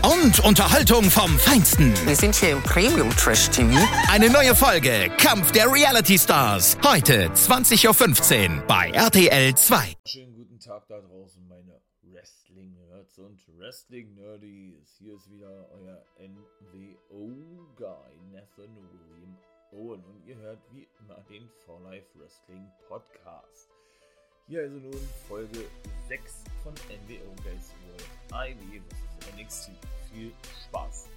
Und Unterhaltung vom Feinsten. Wir sind hier im Premium Trash TV. Eine neue Folge Kampf der Reality Stars. Heute 20.15 Uhr bei RTL 2. Schönen guten Tag da draußen, meine Wrestling-Nerds und Wrestling-Nerdies. Hier ist wieder euer NWO-Guy, Nathan William Owen. Und ihr hört wie immer den For Life Wrestling Podcast. Hier also nun Folge 6 von NWO Guys World IW vs NXT. Viel Spaß!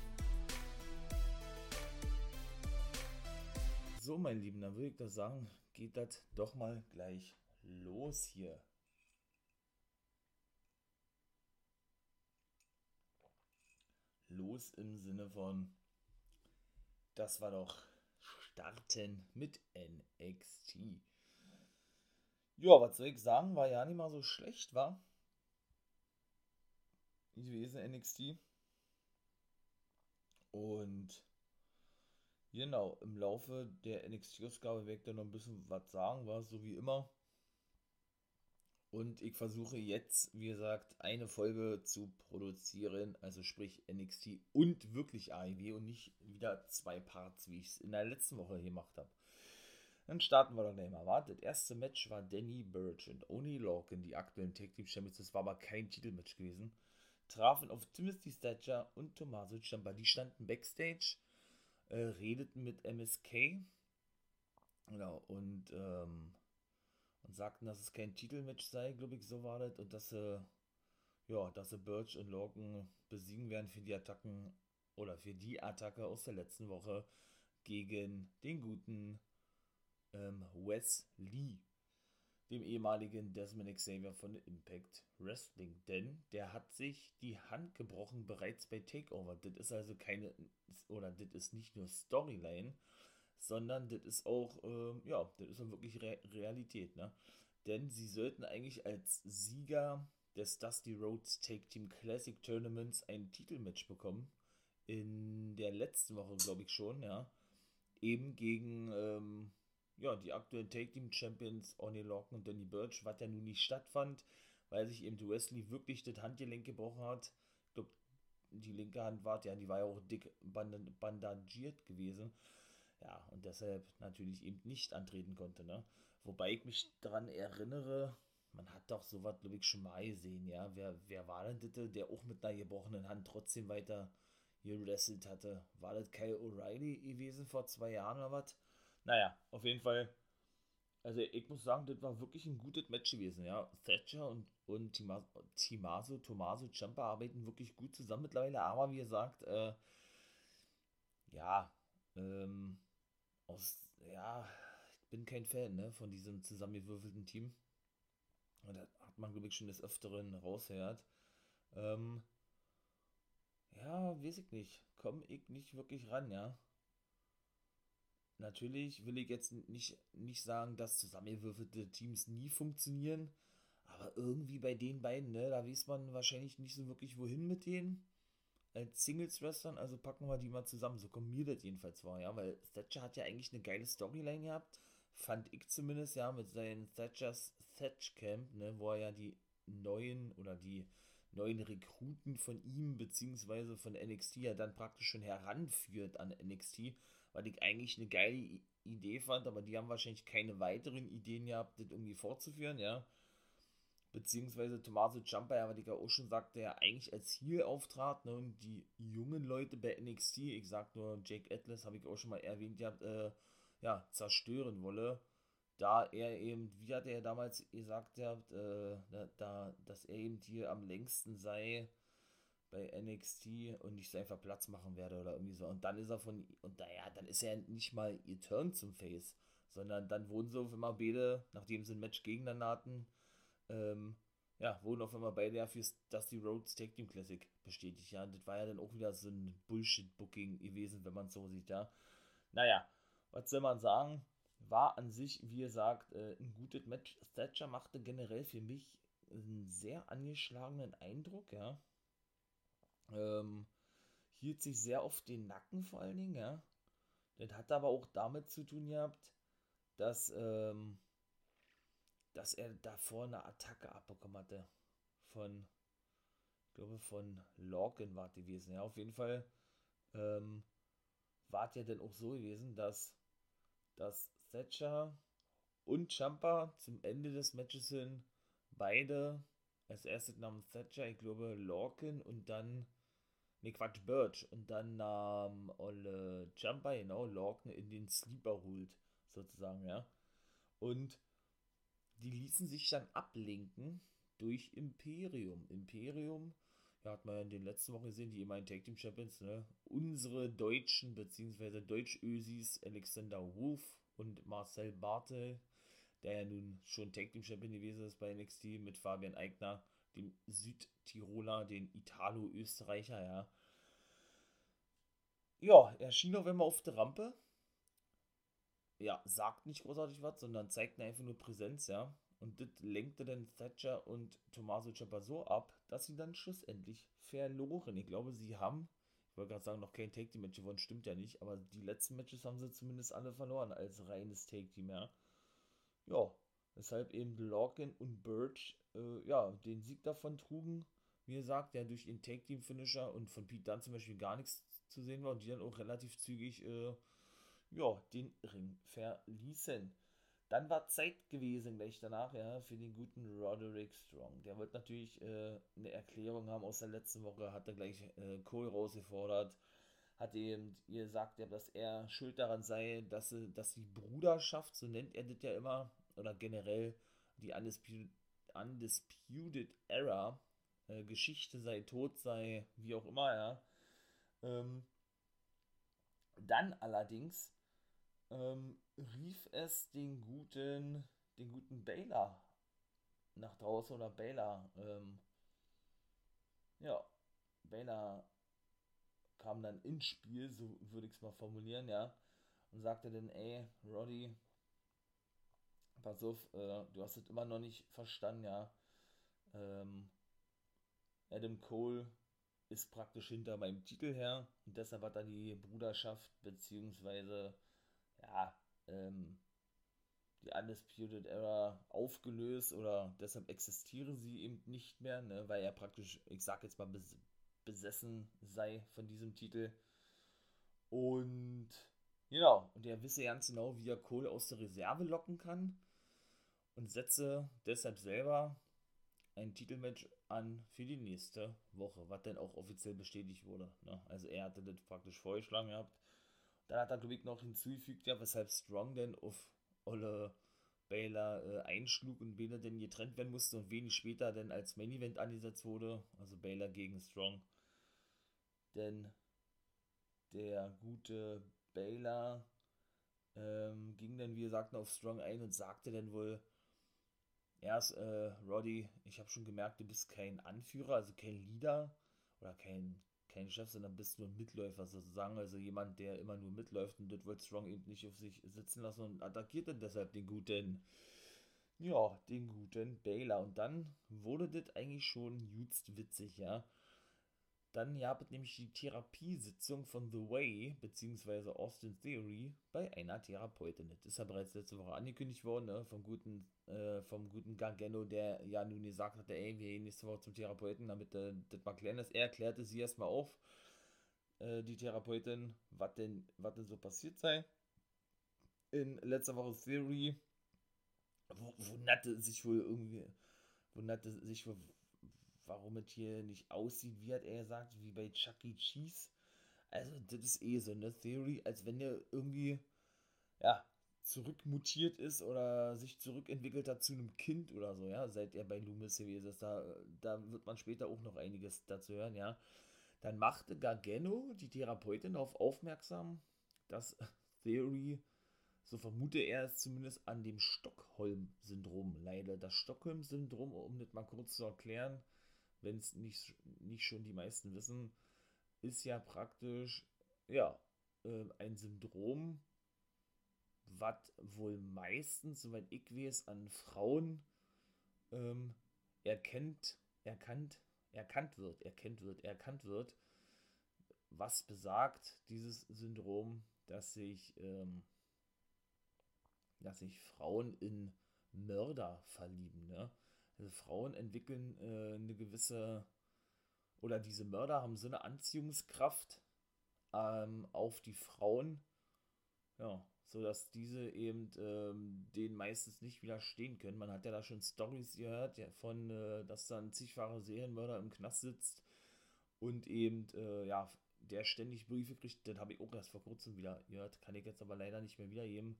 So, mein Lieben, dann würde ich doch sagen, geht das doch mal gleich los hier. Los im Sinne von, das war doch starten mit NXT. Ja, was soll ich sagen, war ja nicht mal so schlecht, war gewesen NXT. Und genau, im Laufe der NXT-Ausgabe werde ich dann noch ein bisschen was sagen, war so wie immer. Und ich versuche jetzt, wie gesagt, eine Folge zu produzieren, also sprich NXT und wirklich AEW und nicht wieder zwei Parts, wie ich es in der letzten Woche gemacht habe. Dann starten wir doch gleich mal. Warte, das erste Match war Danny Burch und Oni Lorcan, die aktuellen Tag Team Champions. Das war aber kein Titelmatch gewesen. Trafen auf Timothy Thatcher und Tommaso Ciampa. Die standen backstage, äh, redeten mit MSK. Genau, und ähm, und sagten, dass es kein Titelmatch sei, glaube ich, so war das. Und dass sie, ja, dass sie Birch und Logan besiegen werden für die Attacken oder für die Attacke aus der letzten Woche gegen den guten ähm, Wes Lee, dem ehemaligen Desmond Xavier von Impact Wrestling. Denn der hat sich die Hand gebrochen bereits bei Takeover. Das ist also keine, oder das ist nicht nur Storyline, sondern das ist auch, ähm, ja, das ist wirklich Re Realität, ne? Denn sie sollten eigentlich als Sieger des Dusty Rhodes Take Team Classic Tournaments ein Titelmatch bekommen. In der letzten Woche, glaube ich schon, ja. Eben gegen, ähm, ja, die aktuellen Take Team Champions Oni Lorcan und Danny Birch, was ja nun nicht stattfand, weil sich eben Wesley wirklich das Handgelenk gebrochen hat. Ich glaube, die linke Hand war, ja, die war ja auch dick bandagiert gewesen. Ja, und deshalb natürlich eben nicht antreten konnte, ne? Wobei ich mich daran erinnere, man hat doch sowas, glaube ich, schon mal gesehen, ja. Wer, wer war denn das, der auch mit einer gebrochenen Hand trotzdem weiter gewrestelt hatte? War das Kyle O'Reilly gewesen vor zwei Jahren oder was? Naja, auf jeden Fall. Also ich muss sagen, das war wirklich ein gutes Match gewesen, ja. Thatcher und, und Timaso, Tomaso Ciampa arbeiten wirklich gut zusammen mittlerweile, aber wie gesagt, äh, ja, ähm, aus, ja, ich bin kein Fan ne, von diesem zusammengewürfelten Team. Und da hat man, glaube ich, schon des Öfteren rausgehört. Ähm, ja, weiß ich nicht. Komme ich nicht wirklich ran, ja. Natürlich will ich jetzt nicht, nicht sagen, dass zusammengewürfelte Teams nie funktionieren. Aber irgendwie bei den beiden, ne, da weiß man wahrscheinlich nicht so wirklich, wohin mit denen als Singles-Wrestlern, also packen wir die mal zusammen. So kommt mir das jedenfalls vor, ja, weil Thatcher hat ja eigentlich eine geile Storyline gehabt, fand ich zumindest, ja, mit seinem Thatchers Thatch Camp, ne, wo er ja die neuen oder die neuen Rekruten von ihm beziehungsweise von NXT ja dann praktisch schon heranführt an NXT, weil ich eigentlich eine geile Idee fand, aber die haben wahrscheinlich keine weiteren Ideen gehabt, das irgendwie fortzuführen, ja. Beziehungsweise Tommaso Ciampa, ja, was ich ja auch schon sagte, ja eigentlich als Heel auftrat, ne, und die jungen Leute bei NXT, ich sag nur Jake Atlas, habe ich auch schon mal erwähnt, ja, äh, ja, zerstören wolle, da er eben, wie hat er damals gesagt, ja, äh, da, dass er eben hier am längsten sei bei NXT und nicht so einfach Platz machen werde oder irgendwie so. Und dann ist er von, und naja, dann ist er nicht mal ihr Turn zum Face, sondern dann wurden so immer beide, nachdem sie ein Match gegeneinander hatten, ähm, ja, wurden auf einmal beide ja für die Roads Tag Team Classic bestätigt, ja. Und das war ja dann auch wieder so ein Bullshit-Booking gewesen, wenn man es so sieht, ja. Naja, was soll man sagen? War an sich, wie gesagt, äh, ein gutes Match. Thatcher machte generell für mich einen sehr angeschlagenen Eindruck, ja. Hielt sich sehr auf den Nacken vor allen Dingen, ja. Das hat aber auch damit zu tun gehabt, dass, ähm, dass er davor eine Attacke abbekommen hatte. Von, ich glaube, von Lorcan war gewesen. Ja, auf jeden Fall ähm, war es ja dann auch so gewesen, dass, dass Thatcher und Champa zum Ende des Matches hin beide als erstes nahm Thatcher, ich glaube, Lorcan und dann Ne, Quatsch, Birch. Und dann nahm Olle Jumper, genau, Lorcan in den Sleeper holt, sozusagen, ja. Und die ließen sich dann ablenken durch Imperium. Imperium, ja, hat man ja in den letzten Wochen gesehen, die immerhin Tag Team Champions, ne? Unsere Deutschen, beziehungsweise Deutsch-Ösis, Alexander Wolf und Marcel Bartel, der ja nun schon Tag Team Champion gewesen ist bei NXT mit Fabian Eigner dem Südtiroler, den Italo-Österreicher, ja. Ja, er schien auf einmal auf der Rampe. Ja, sagt nicht großartig was, sondern zeigt einfach nur Präsenz, ja. Und das lenkte dann Thatcher und Tommaso Ciampa so ab, dass sie dann schlussendlich verloren. Ich glaube, sie haben, ich wollte gerade sagen, noch kein Take-Team-Match gewonnen, stimmt ja nicht, aber die letzten Matches haben sie zumindest alle verloren als reines Take-Team, ja. Ja, weshalb eben Lorcan und Birch äh, ja, den Sieg davon trugen. Wie gesagt, der durch den Take-Team-Finisher und von Pete Dunne zum Beispiel gar nichts zu sehen war und die dann auch relativ zügig äh, ja, den Ring verließen. Dann war Zeit gewesen gleich danach, ja, für den guten Roderick Strong. Der wird natürlich äh, eine Erklärung haben aus der letzten Woche, hat er gleich äh, Cole rausgefordert, hat eben gesagt, dass er schuld daran sei, dass, dass die Bruderschaft, so nennt er das ja immer, oder generell die Undisputed, Undisputed Era, äh, Geschichte sei tot sei, wie auch immer, ja. Ähm, dann allerdings ähm, rief es den guten, den guten Baylor nach draußen oder Baylor, ähm, ja, Baylor kam dann ins Spiel, so würde ich es mal formulieren, ja, und sagte dann, ey, Roddy, pass auf, äh, du hast es immer noch nicht verstanden, ja. Ähm, Adam Cole ist praktisch hinter meinem Titel her und deshalb hat er die Bruderschaft beziehungsweise ja ähm, die Undisputed Era aufgelöst oder deshalb existieren sie eben nicht mehr, ne, weil er praktisch, ich sag jetzt mal, bes besessen sei von diesem Titel. Und genau, und er wisse ganz genau, wie er Cole aus der Reserve locken kann und setze deshalb selber ein Titelmatch an für die nächste Woche, was dann auch offiziell bestätigt wurde. Ne? Also er hatte das praktisch vorgeschlagen gehabt. Dann hat er, glaube ich, noch hinzugefügt, ja, weshalb Strong denn auf Olle Baylor äh, einschlug und Baylor dann getrennt werden musste und wenig später dann als Main Event angesetzt wurde. Also Baylor gegen Strong. Denn der gute Baylor ähm, ging dann, wie gesagt, auf Strong ein und sagte dann wohl, erst, äh, Roddy, ich habe schon gemerkt, du bist kein Anführer, also kein Leader oder kein, kein Chef, sondern bist nur ein Mitläufer sozusagen, also jemand, der immer nur mitläuft und das wird Strong eben nicht auf sich sitzen lassen und attackiert dann deshalb den guten, ja, den guten Baylor. Und dann wurde das eigentlich schon just witzig, ja. Dann gab es nämlich die Therapiesitzung von The Way, beziehungsweise Austin Theory, bei einer Therapeutin. Das ist ja bereits letzte Woche angekündigt worden, ne, vom guten, äh, vom guten Gargano, der ja nun gesagt hatte, ey, wir gehen nächste Woche zum Therapeuten, damit äh, das mal klären ist. Er erklärte sie erstmal auf, äh, die Therapeutin, was denn, was denn so passiert sei. In letzter Woche Theory wunderte sich wohl irgendwie, wunderte sich wohl warum es hier nicht aussieht, wie hat er gesagt, wie bei Chuck E. Cheese. Also, das ist eh so eine Theory, als wenn der irgendwie, ja, zurückmutiert ist oder sich zurückentwickelt hat zu einem Kind oder so, ja, seit er bei Loomis gewesen ist. Da, da wird man später auch noch einiges dazu hören, ja. Dann machte Gargano, die Therapeutin, darauf aufmerksam, dass Theory so vermute er es zumindest, an dem Stockholm-Syndrom leidet. Das Stockholm-Syndrom, um das mal kurz zu erklären, wenn es nicht, nicht schon die meisten wissen, ist ja praktisch, ja, äh, ein Syndrom, was wohl meistens, soweit ich weiß, an Frauen ähm, erkennt, erkannt, erkannt wird, erkennt wird, erkannt wird, was besagt dieses Syndrom, dass sich, ähm, dass sich Frauen in Mörder verlieben. Ne? Also Frauen entwickeln äh, eine gewisse, oder diese Mörder haben so eine Anziehungskraft ähm, auf die Frauen, ja, sodass diese eben ähm, denen meistens nicht widerstehen können. Man hat ja da schon Stories gehört, ja, von, äh, dass dann zigfache Serienmörder im Knast sitzt und eben, äh, ja, der ständig Briefe kriegt, das habe ich auch erst vor kurzem wieder gehört, kann ich jetzt aber leider nicht mehr wiedergeben,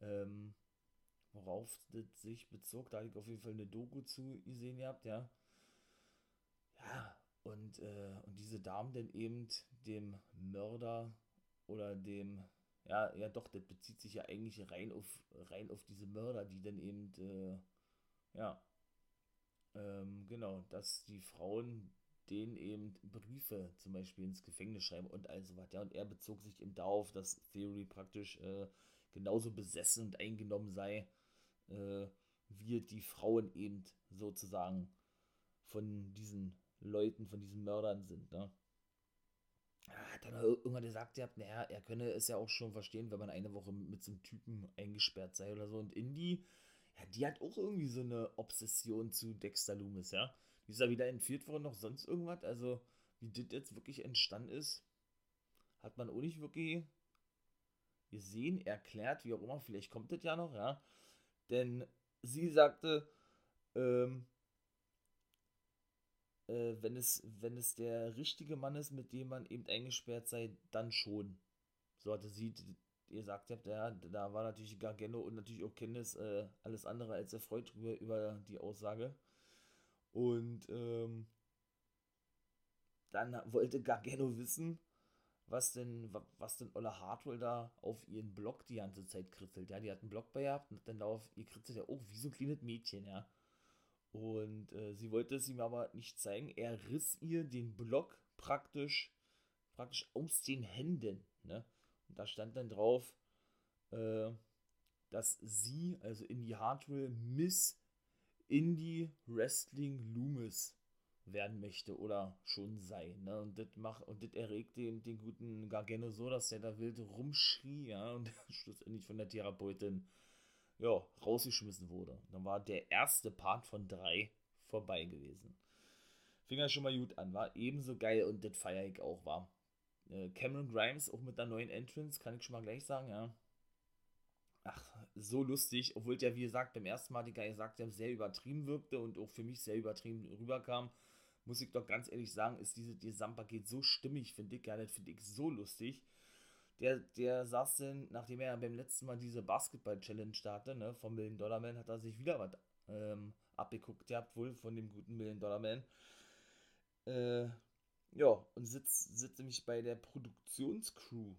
ähm, worauf das sich bezog, da habe ich auf jeden Fall eine Doku zu gesehen gehabt, ja. Ja, und, äh, und diese Damen dann eben dem Mörder oder dem, ja, ja doch, das bezieht sich ja eigentlich rein auf, rein auf diese Mörder, die dann eben, äh, ja, ähm, genau, dass die Frauen denen eben Briefe zum Beispiel ins Gefängnis schreiben und all so was. Ja, und er bezog sich eben darauf, dass Theory praktisch äh, genauso besessen und eingenommen sei, äh, wie die Frauen eben sozusagen von diesen Leuten, von diesen Mördern sind. Ne? Hat dann irgendwann gesagt, ihr naja, er könne es ja auch schon verstehen, wenn man eine Woche mit so einem Typen eingesperrt sei oder so. Und Indy, ja, die hat auch irgendwie so eine Obsession zu Dexter Loomis, ja. Die ist ja wieder entführt worden, noch sonst irgendwas. Also, wie das jetzt wirklich entstanden ist, hat man auch nicht wirklich gesehen, erklärt, wie auch immer. Vielleicht kommt das ja noch, ja. Denn sie sagte, ähm, äh, wenn, es, wenn es der richtige Mann ist, mit dem man eben eingesperrt sei, dann schon. So hatte sie, ihr sagt habt, ja, da war natürlich Gargano und natürlich auch Kennis äh, alles andere als erfreut über, über die Aussage. Und ähm, dann wollte Gargano wissen, was denn, was denn Ola Hartwell da auf ihren Blog die ganze Zeit kritzelt. Ja, die hat einen Blog bei gehabt und dann darauf, ihr kritzelt ja auch wie so ein kleines Mädchen, ja. Und äh, sie wollte es ihm aber nicht zeigen. Er riss ihr den Block praktisch, praktisch aus den Händen. Ne? Und da stand dann drauf, äh, dass sie, also Indie Hardware, Miss Indie Wrestling Loomis werden möchte oder schon sei. Ne? Und das macht und das erregt den, den guten Gargano so, dass der da wild rumschrie, ja, und schlussendlich von der Therapeutin ja, rausgeschmissen wurde. Dann war der erste Part von drei vorbei gewesen. Fing ja schon mal gut an, war ebenso geil und das feiere ich auch, war. Äh, Cameron Grimes auch mit der neuen Entrance, kann ich schon mal gleich sagen, ja. Ach, so lustig, obwohl der, wie gesagt, beim ersten Mal die Geil gesagt haben, sehr übertrieben wirkte und auch für mich sehr übertrieben rüberkam, muss ich doch ganz ehrlich sagen, ist dieses Gesamtpaket so stimmig, finde ich, ja, das finde ich so lustig der, der saß denn, nachdem er beim letzten Mal diese Basketball-Challenge startete, ne, vom Million Dollar Man, hat er sich wieder was ähm, abgeguckt gehabt, wohl von dem guten Million Dollar Man. Äh, ja, und sitzt, sitzt nämlich bei der Produktionscrew.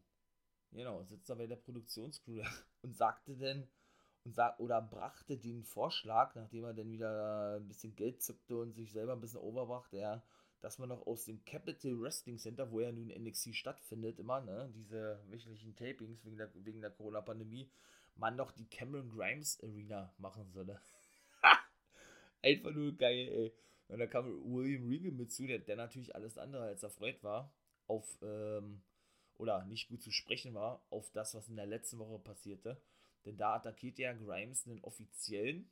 Genau, sitzt da bei der Produktionscrew und sagte denn, und sag, oder brachte den Vorschlag, nachdem er dann wieder ein bisschen Geld zückte und sich selber ein bisschen overwachte, ja, dass man noch aus dem Capital Wrestling Center, wo ja nun NXT stattfindet, immer, ne, diese wöchentlichen Tapings wegen der, wegen der Corona-Pandemie, man noch die Cameron Grimes Arena machen solle. Einfach nur geil, ey. Und da kam William Regal mit zu, der, der natürlich alles andere als erfreut war, auf, ähm, oder nicht gut zu sprechen war, auf das, was in der letzten Woche passierte. Denn da attackiert ja Grimes einen offiziellen,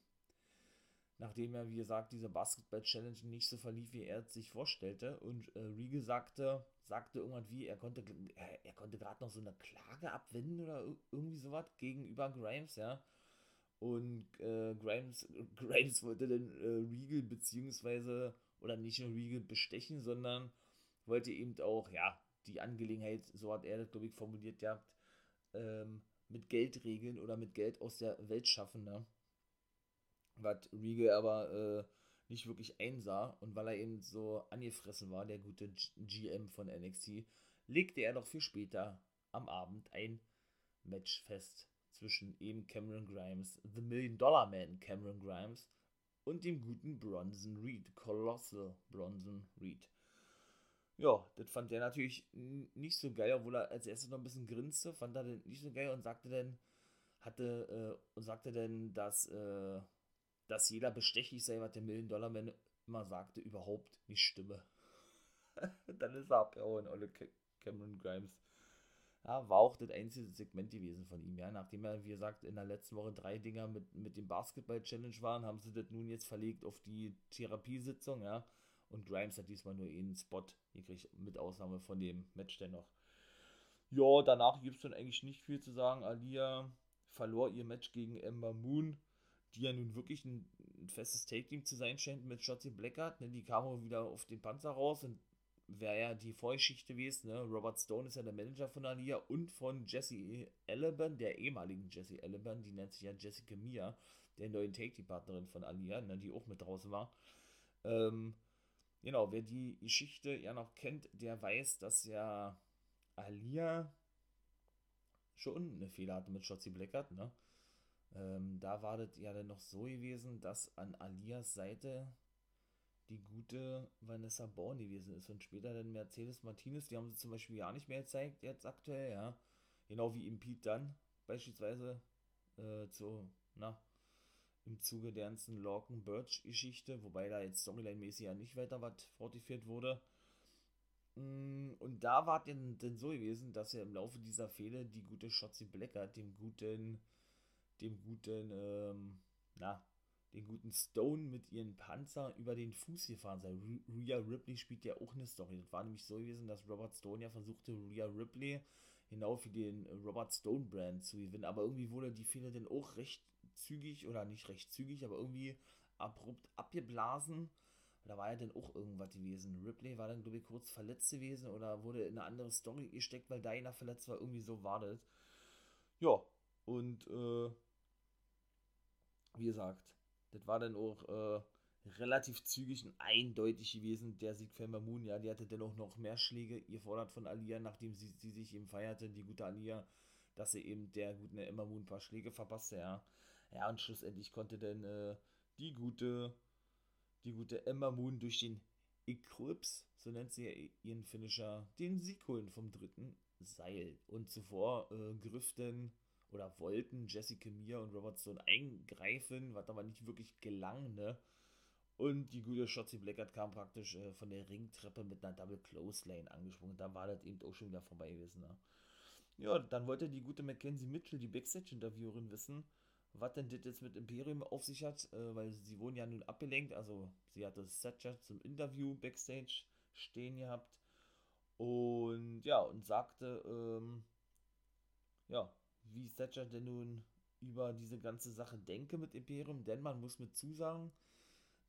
nachdem er, wie gesagt, diese Basketball-Challenge nicht so verlief, wie er es sich vorstellte. Und äh, Riegel sagte, sagte irgendwann wie, er konnte, er, er konnte gerade noch so eine Klage abwenden oder irgendwie sowas gegenüber Grimes, ja. Und äh, Grimes, Grimes wollte dann äh, Regal beziehungsweise, oder nicht nur Regal bestechen, sondern wollte eben auch, ja, die Angelegenheit, so hat er das, glaube ich, formuliert gehabt, ähm, mit Geld regeln oder mit Geld aus der Welt schaffen, ne? was Regal aber äh, nicht wirklich einsah und weil er eben so angefressen war, der gute GM von NXT, legte er noch viel später am Abend ein Match fest zwischen eben Cameron Grimes, The Million Dollar Man Cameron Grimes und dem guten Bronson Reed, Colossal Bronson Reed. Ja, das fand der natürlich nicht so geil, obwohl er als erstes noch ein bisschen grinste, fand er den nicht so geil und sagte dann, hatte, äh, und sagte dann, dass, äh, dass jeder bestechlich sei, was der Million Dollar Man immer sagte, überhaupt nicht stimme. dann ist er abgehauen, Olle Cameron Grimes. Ja, war auch das einzige Segment gewesen von ihm, ja. Nachdem er, wie gesagt, in der letzten Woche drei Dinger mit, mit dem Basketball-Challenge waren, haben sie das nun jetzt verlegt auf die Therapiesitzung, ja. Und Grimes hat diesmal nur einen Spot gekriegt, mit Ausnahme von dem Match dennoch. Ja, danach gibt es dann eigentlich nicht viel zu sagen. Alia verlor ihr Match gegen Ember Moon, die ja nun wirklich ein, ein festes Take-Team zu sein scheint mit Shotzi Blackheart. Ne? Die kam wieder auf den Panzer raus und wäre ja die Vorgeschichte gewesen. Ne? Robert Stone ist ja der Manager von Alia und von Jesse Eleban, der ehemaligen Jesse Eleban, die nennt sich ja Jessica Mia, der neuen Take-Team-Partnerin von Alia, ne? die auch mit draußen war. Ähm, genau, wer die Geschichte ja noch kennt, der weiß, dass ja Alia schon eine Fehler hatte mit Shotzi Blackheart, ne? Ähm, da war das ja dann noch so gewesen, dass an Alias Seite die gute Vanessa Bourne gewesen ist und später dann Mercedes Martinez, die haben sie zum Beispiel ja nicht mehr gezeigt, jetzt aktuell, ja. Genau wie im Pete dann beispielsweise äh, zu, na, im Zuge der ganzen Lorcan Birch Geschichte, wobei da jetzt Storyline-mäßig ja nicht weiter was fortgeführt wurde. Mm, und da war denn, denn so gewesen, dass er im Laufe dieser Fehde die gute Shotzi Blackert dem guten, dem guten, ähm, na, den guten Stone mit ihren Panzer über den Fuß gefahren sei. Rhea Ripley spielt ja auch eine Story. Das war nämlich so gewesen, dass Robert Stone ja versuchte, Rhea Ripley genau für den Robert Stone Brand zu gewinnen. Aber irgendwie wurde die Fehde dann auch recht zügig, oder nicht recht zügig, aber irgendwie abrupt abgeblasen da war ja dann auch irgendwas gewesen. Ripley war dann, glaube ich, kurz verletzt gewesen oder wurde in eine andere Story gesteckt, weil Diana verletzt war. Irgendwie so war das. Ja, und äh, wie gesagt, das war dann auch äh, relativ zügig und eindeutig gewesen, der Sieg für Moon. Ja, die hatte dann auch noch mehr Schläge gefordert von Alia, nachdem sie, sie sich eben feierte, die gute Alia, dass sie eben der guten Emma Moon ein paar Schläge verpasste, ja. Ja, und schlussendlich konnte dann äh, die gute die gute Emma Moon durch den Eclipse, so nennt sie ja ihren Finisher, den Sieg holen vom dritten Seil. Und zuvor äh, griff denn oder wollten Jessica Mia und Robert Stone eingreifen, was aber nicht wirklich gelang, ne? Und die gute Shotzi Blackheart kam praktisch äh, von der Ringtreppe mit einer Double Close Lane angesprungen. Da war das eben auch schon wieder vorbei gewesen, ne? Ja, dann wollte die gute Mackenzie Mitchell, die Backstage-Interviewerin, wissen, was denn das jetzt mit Imperium auf sich hat, äh, weil sie wurden ja nun abgelenkt, also sie hatte Thatcher zum Interview Backstage stehen gehabt und ja, und sagte, ähm, ja, wie Thatcher denn nun über diese ganze Sache denke mit Imperium, denn man muss mit zusagen,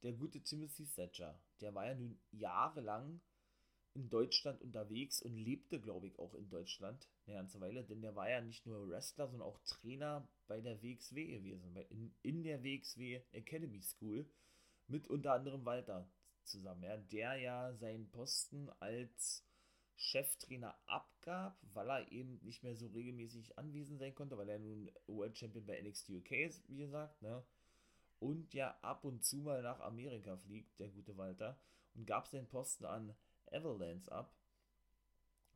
der gute Timothy Thatcher, der war ja nun jahrelang in Deutschland unterwegs und lebte, glaube ich, auch in Deutschland eine ganze Weile, denn der war ja nicht nur Wrestler, sondern auch Trainer bei der WXW gewesen, bei, in, in der WXW Academy School mit unter anderem Walter zusammen, ja, der ja seinen Posten als Cheftrainer abgab, weil er eben nicht mehr so regelmäßig anwesend sein konnte, weil er nun World Champion bei NXT UK ist, wie gesagt, ne? Und ja ab und zu mal nach Amerika fliegt, der gute Walter, und gab seinen Posten an Avalanche ab.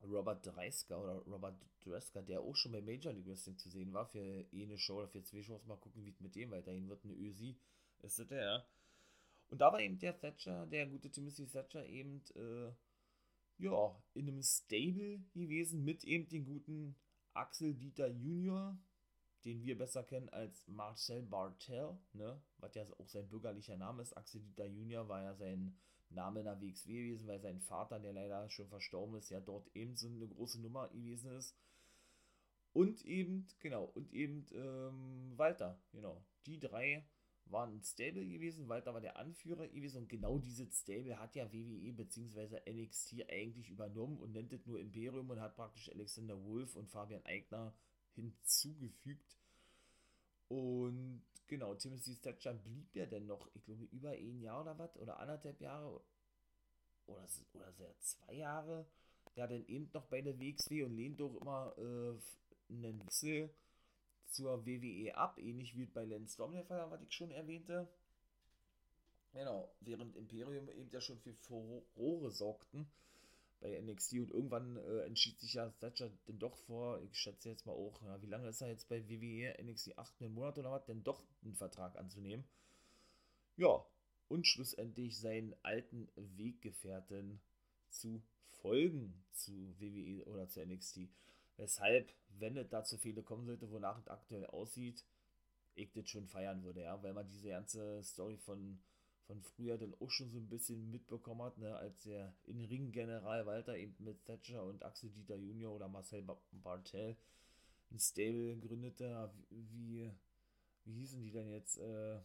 Robert Dreisker oder Robert Dreska, der auch schon bei Major League Wrestling zu sehen war, für eine Show oder für zwei Shows mal gucken, wie es mit dem weiterhin wird. Eine Ösi ist das der. Und da war eben der Thatcher, der gute Timothy Thatcher, eben, äh, ja, in einem Stable gewesen mit eben den guten Axel Dieter Junior, den wir besser kennen als Marcel Bartel, ne, was ja auch sein bürgerlicher Name ist. Axel Dieter Junior war ja sein Name in der WXW gewesen, weil sein Vater, der leider schon verstorben ist, ja dort eben so eine große Nummer gewesen ist. Und eben, genau, und eben ähm, Walter, genau. Die drei waren Stable gewesen. Walter war der Anführer gewesen und genau dieses Stable hat ja WWE bzw. NXT eigentlich übernommen und nennt es nur Imperium und hat praktisch Alexander Wolf und Fabian Eigner hinzugefügt. Und genau, Timothy Thatcher blieb ja dann noch, ich glaube, über ein Jahr oder was, oder anderthalb Jahre, oder, oder sehr zwei Jahre, ja, dann eben noch bei der WXW und lehnt doch immer äh, einen Wechsel zur WWE ab, ähnlich wie bei Lance Storm der Fall, was ich schon erwähnte. Genau, während Imperium eben ja schon für Furore sorgten bei NXT und irgendwann äh, entschied sich ja Thatcher denn doch vor, ich schätze jetzt mal auch, ja, wie lange ist er jetzt bei WWE, NXT, 8, 9 Monate oder was, denn doch einen Vertrag anzunehmen. Ja, und schlussendlich seinen alten Weggefährten zu folgen zu WWE oder zu NXT. Weshalb, wenn es da zu viele kommen sollte, wonach es aktuell aussieht, ich das schon feiern würde, ja, weil man diese ganze Story von von früher dann auch schon so ein bisschen mitbekommen hat, ne, als der In-Ring-General Walter eben mit Thatcher und Axel Dieter Junior oder Marcel Bartel ein Stable gründete. Wie, wie hießen die denn jetzt? Äh,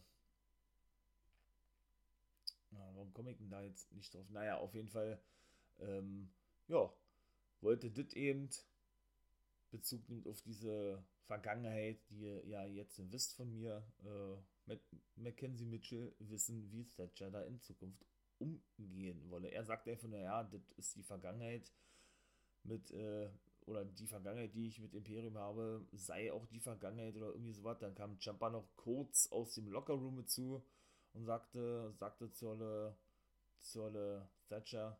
warum komme ich denn da jetzt nicht drauf? Naja, auf jeden Fall, ähm, ja, wollte das eben Bezug nimmt auf diese Vergangenheit, die ihr ja jetzt wisst von mir, äh, Mackenzie Mitchell wissen, wie Thatcher da in Zukunft umgehen wolle. Er sagt einfach, naja, das ist die Vergangenheit mit, äh, oder die Vergangenheit, die ich mit Imperium habe, sei auch die Vergangenheit oder irgendwie sowas. Dann kam Jumper noch kurz aus dem Lockerroom zu und sagte, sagte zur, zur Thatcher,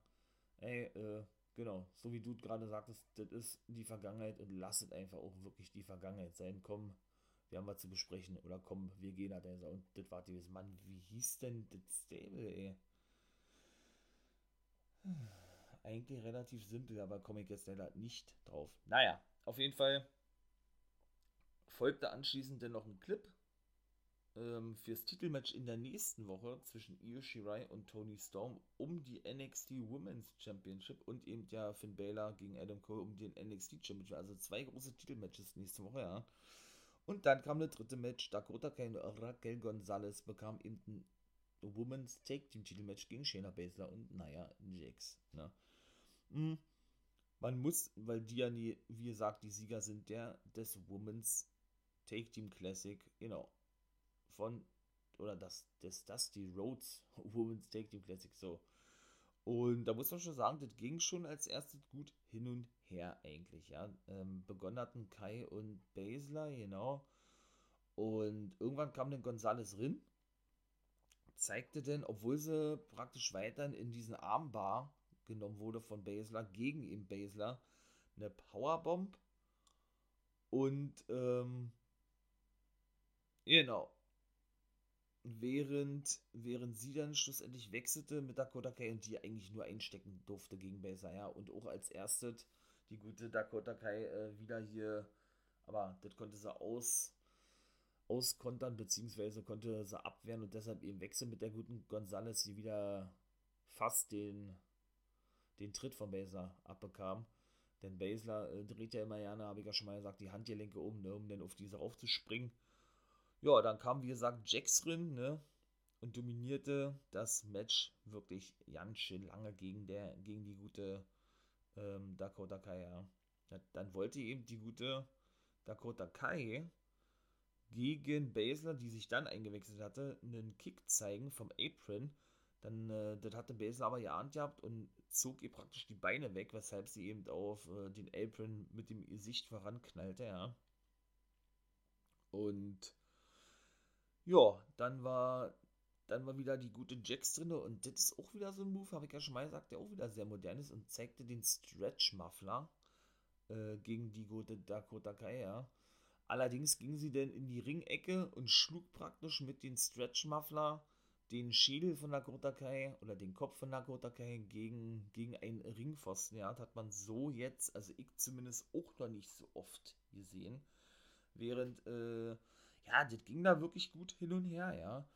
ey, äh, genau, so wie du gerade sagtest, das ist die Vergangenheit und lass es einfach auch wirklich die Vergangenheit sein. Komm, wir haben was zu besprechen. Oder komm, wir gehen da. Und das war dieses Mann, wie hieß denn das Stable, ey? Eigentlich relativ simpel, aber komme ich jetzt leider nicht drauf. Naja, auf jeden Fall folgte anschließend dann noch ein Clip ähm, fürs Titelmatch in der nächsten Woche zwischen Io Shirai und Tony Storm um die NXT Women's Championship und eben ja Finn Balor gegen Adam Cole um den NXT Championship. Also zwei große Titelmatches nächste Woche, ja. Und dann kam der dritte Match. Dakota Kai und Raquel Gonzalez bekam eben ein Women's Take Team Titelmatch gegen Shayna Baszler und Naya Jax. Ne? Mhm. Man muss, weil die ja nie, wie gesagt, die Sieger sind der des Women's Take Team Classic, genau. Von, oder das, das, das, die Rhodes Women's Take Team Classic, so. Und da muss man schon sagen, das ging schon als erstes gut hin und her eigentlich, ja. Ähm, begonnen hatten Kai und Basler, genau. Und irgendwann kam dann Gonzales Rin, zeigte denn, obwohl sie praktisch weiterhin in diesen Armbar genommen wurde von Basler, gegen ihn Basler, eine Powerbomb. Und, ähm, genau während, während sie dann schlussendlich wechselte mit Dakota Kai und die eigentlich nur einstecken durfte gegen ja, und auch als erstes die gute Dakota Kai äh, wieder hier, aber das konnte sie aus, auskontern, beziehungsweise konnte sie abwehren und deshalb eben wechseln mit der guten Gonzales hier wieder fast den, den Tritt von Baser abbekam. Denn Basler äh, dreht ja immer gerne, habe ich ja schon mal gesagt, die Handgelenke um, ne, um dann auf diese raufzuspringen. Ja, dann kam, wie gesagt, Jax drin, ne? Und dominierte das Match wirklich ganz schön lange gegen, der, gegen die gute ähm, Dakota Kai, ja. Dann wollte eben die gute Dakota Kai gegen Basler, die sich dann eingewechselt hatte, einen Kick zeigen vom Apron. Dann, äh, das hatte Basler aber geahnt gehabt und zog ihr praktisch die Beine weg, weshalb sie eben auf äh, den Apron mit dem Gesicht voranknallte, ja. Und ja, dann war, dann war wieder die gute Jax drin und das ist auch wieder so ein Move, habe ich ja schon mal gesagt, der auch wieder sehr modern ist und zeigte den Stretch-Muffler äh, gegen die gute Dakota Kai, ja. Allerdings ging sie dann in die Ringecke und schlug praktisch mit dem Stretch-Muffler den Schädel von Dakota Kai oder den Kopf von Dakota Kai gegen, gegen einen Ringpfosten. Ja, das hat man so jetzt, also ich zumindest auch noch nicht so oft gesehen. Während äh, ja, das ging da wirklich gut hin und her, ja.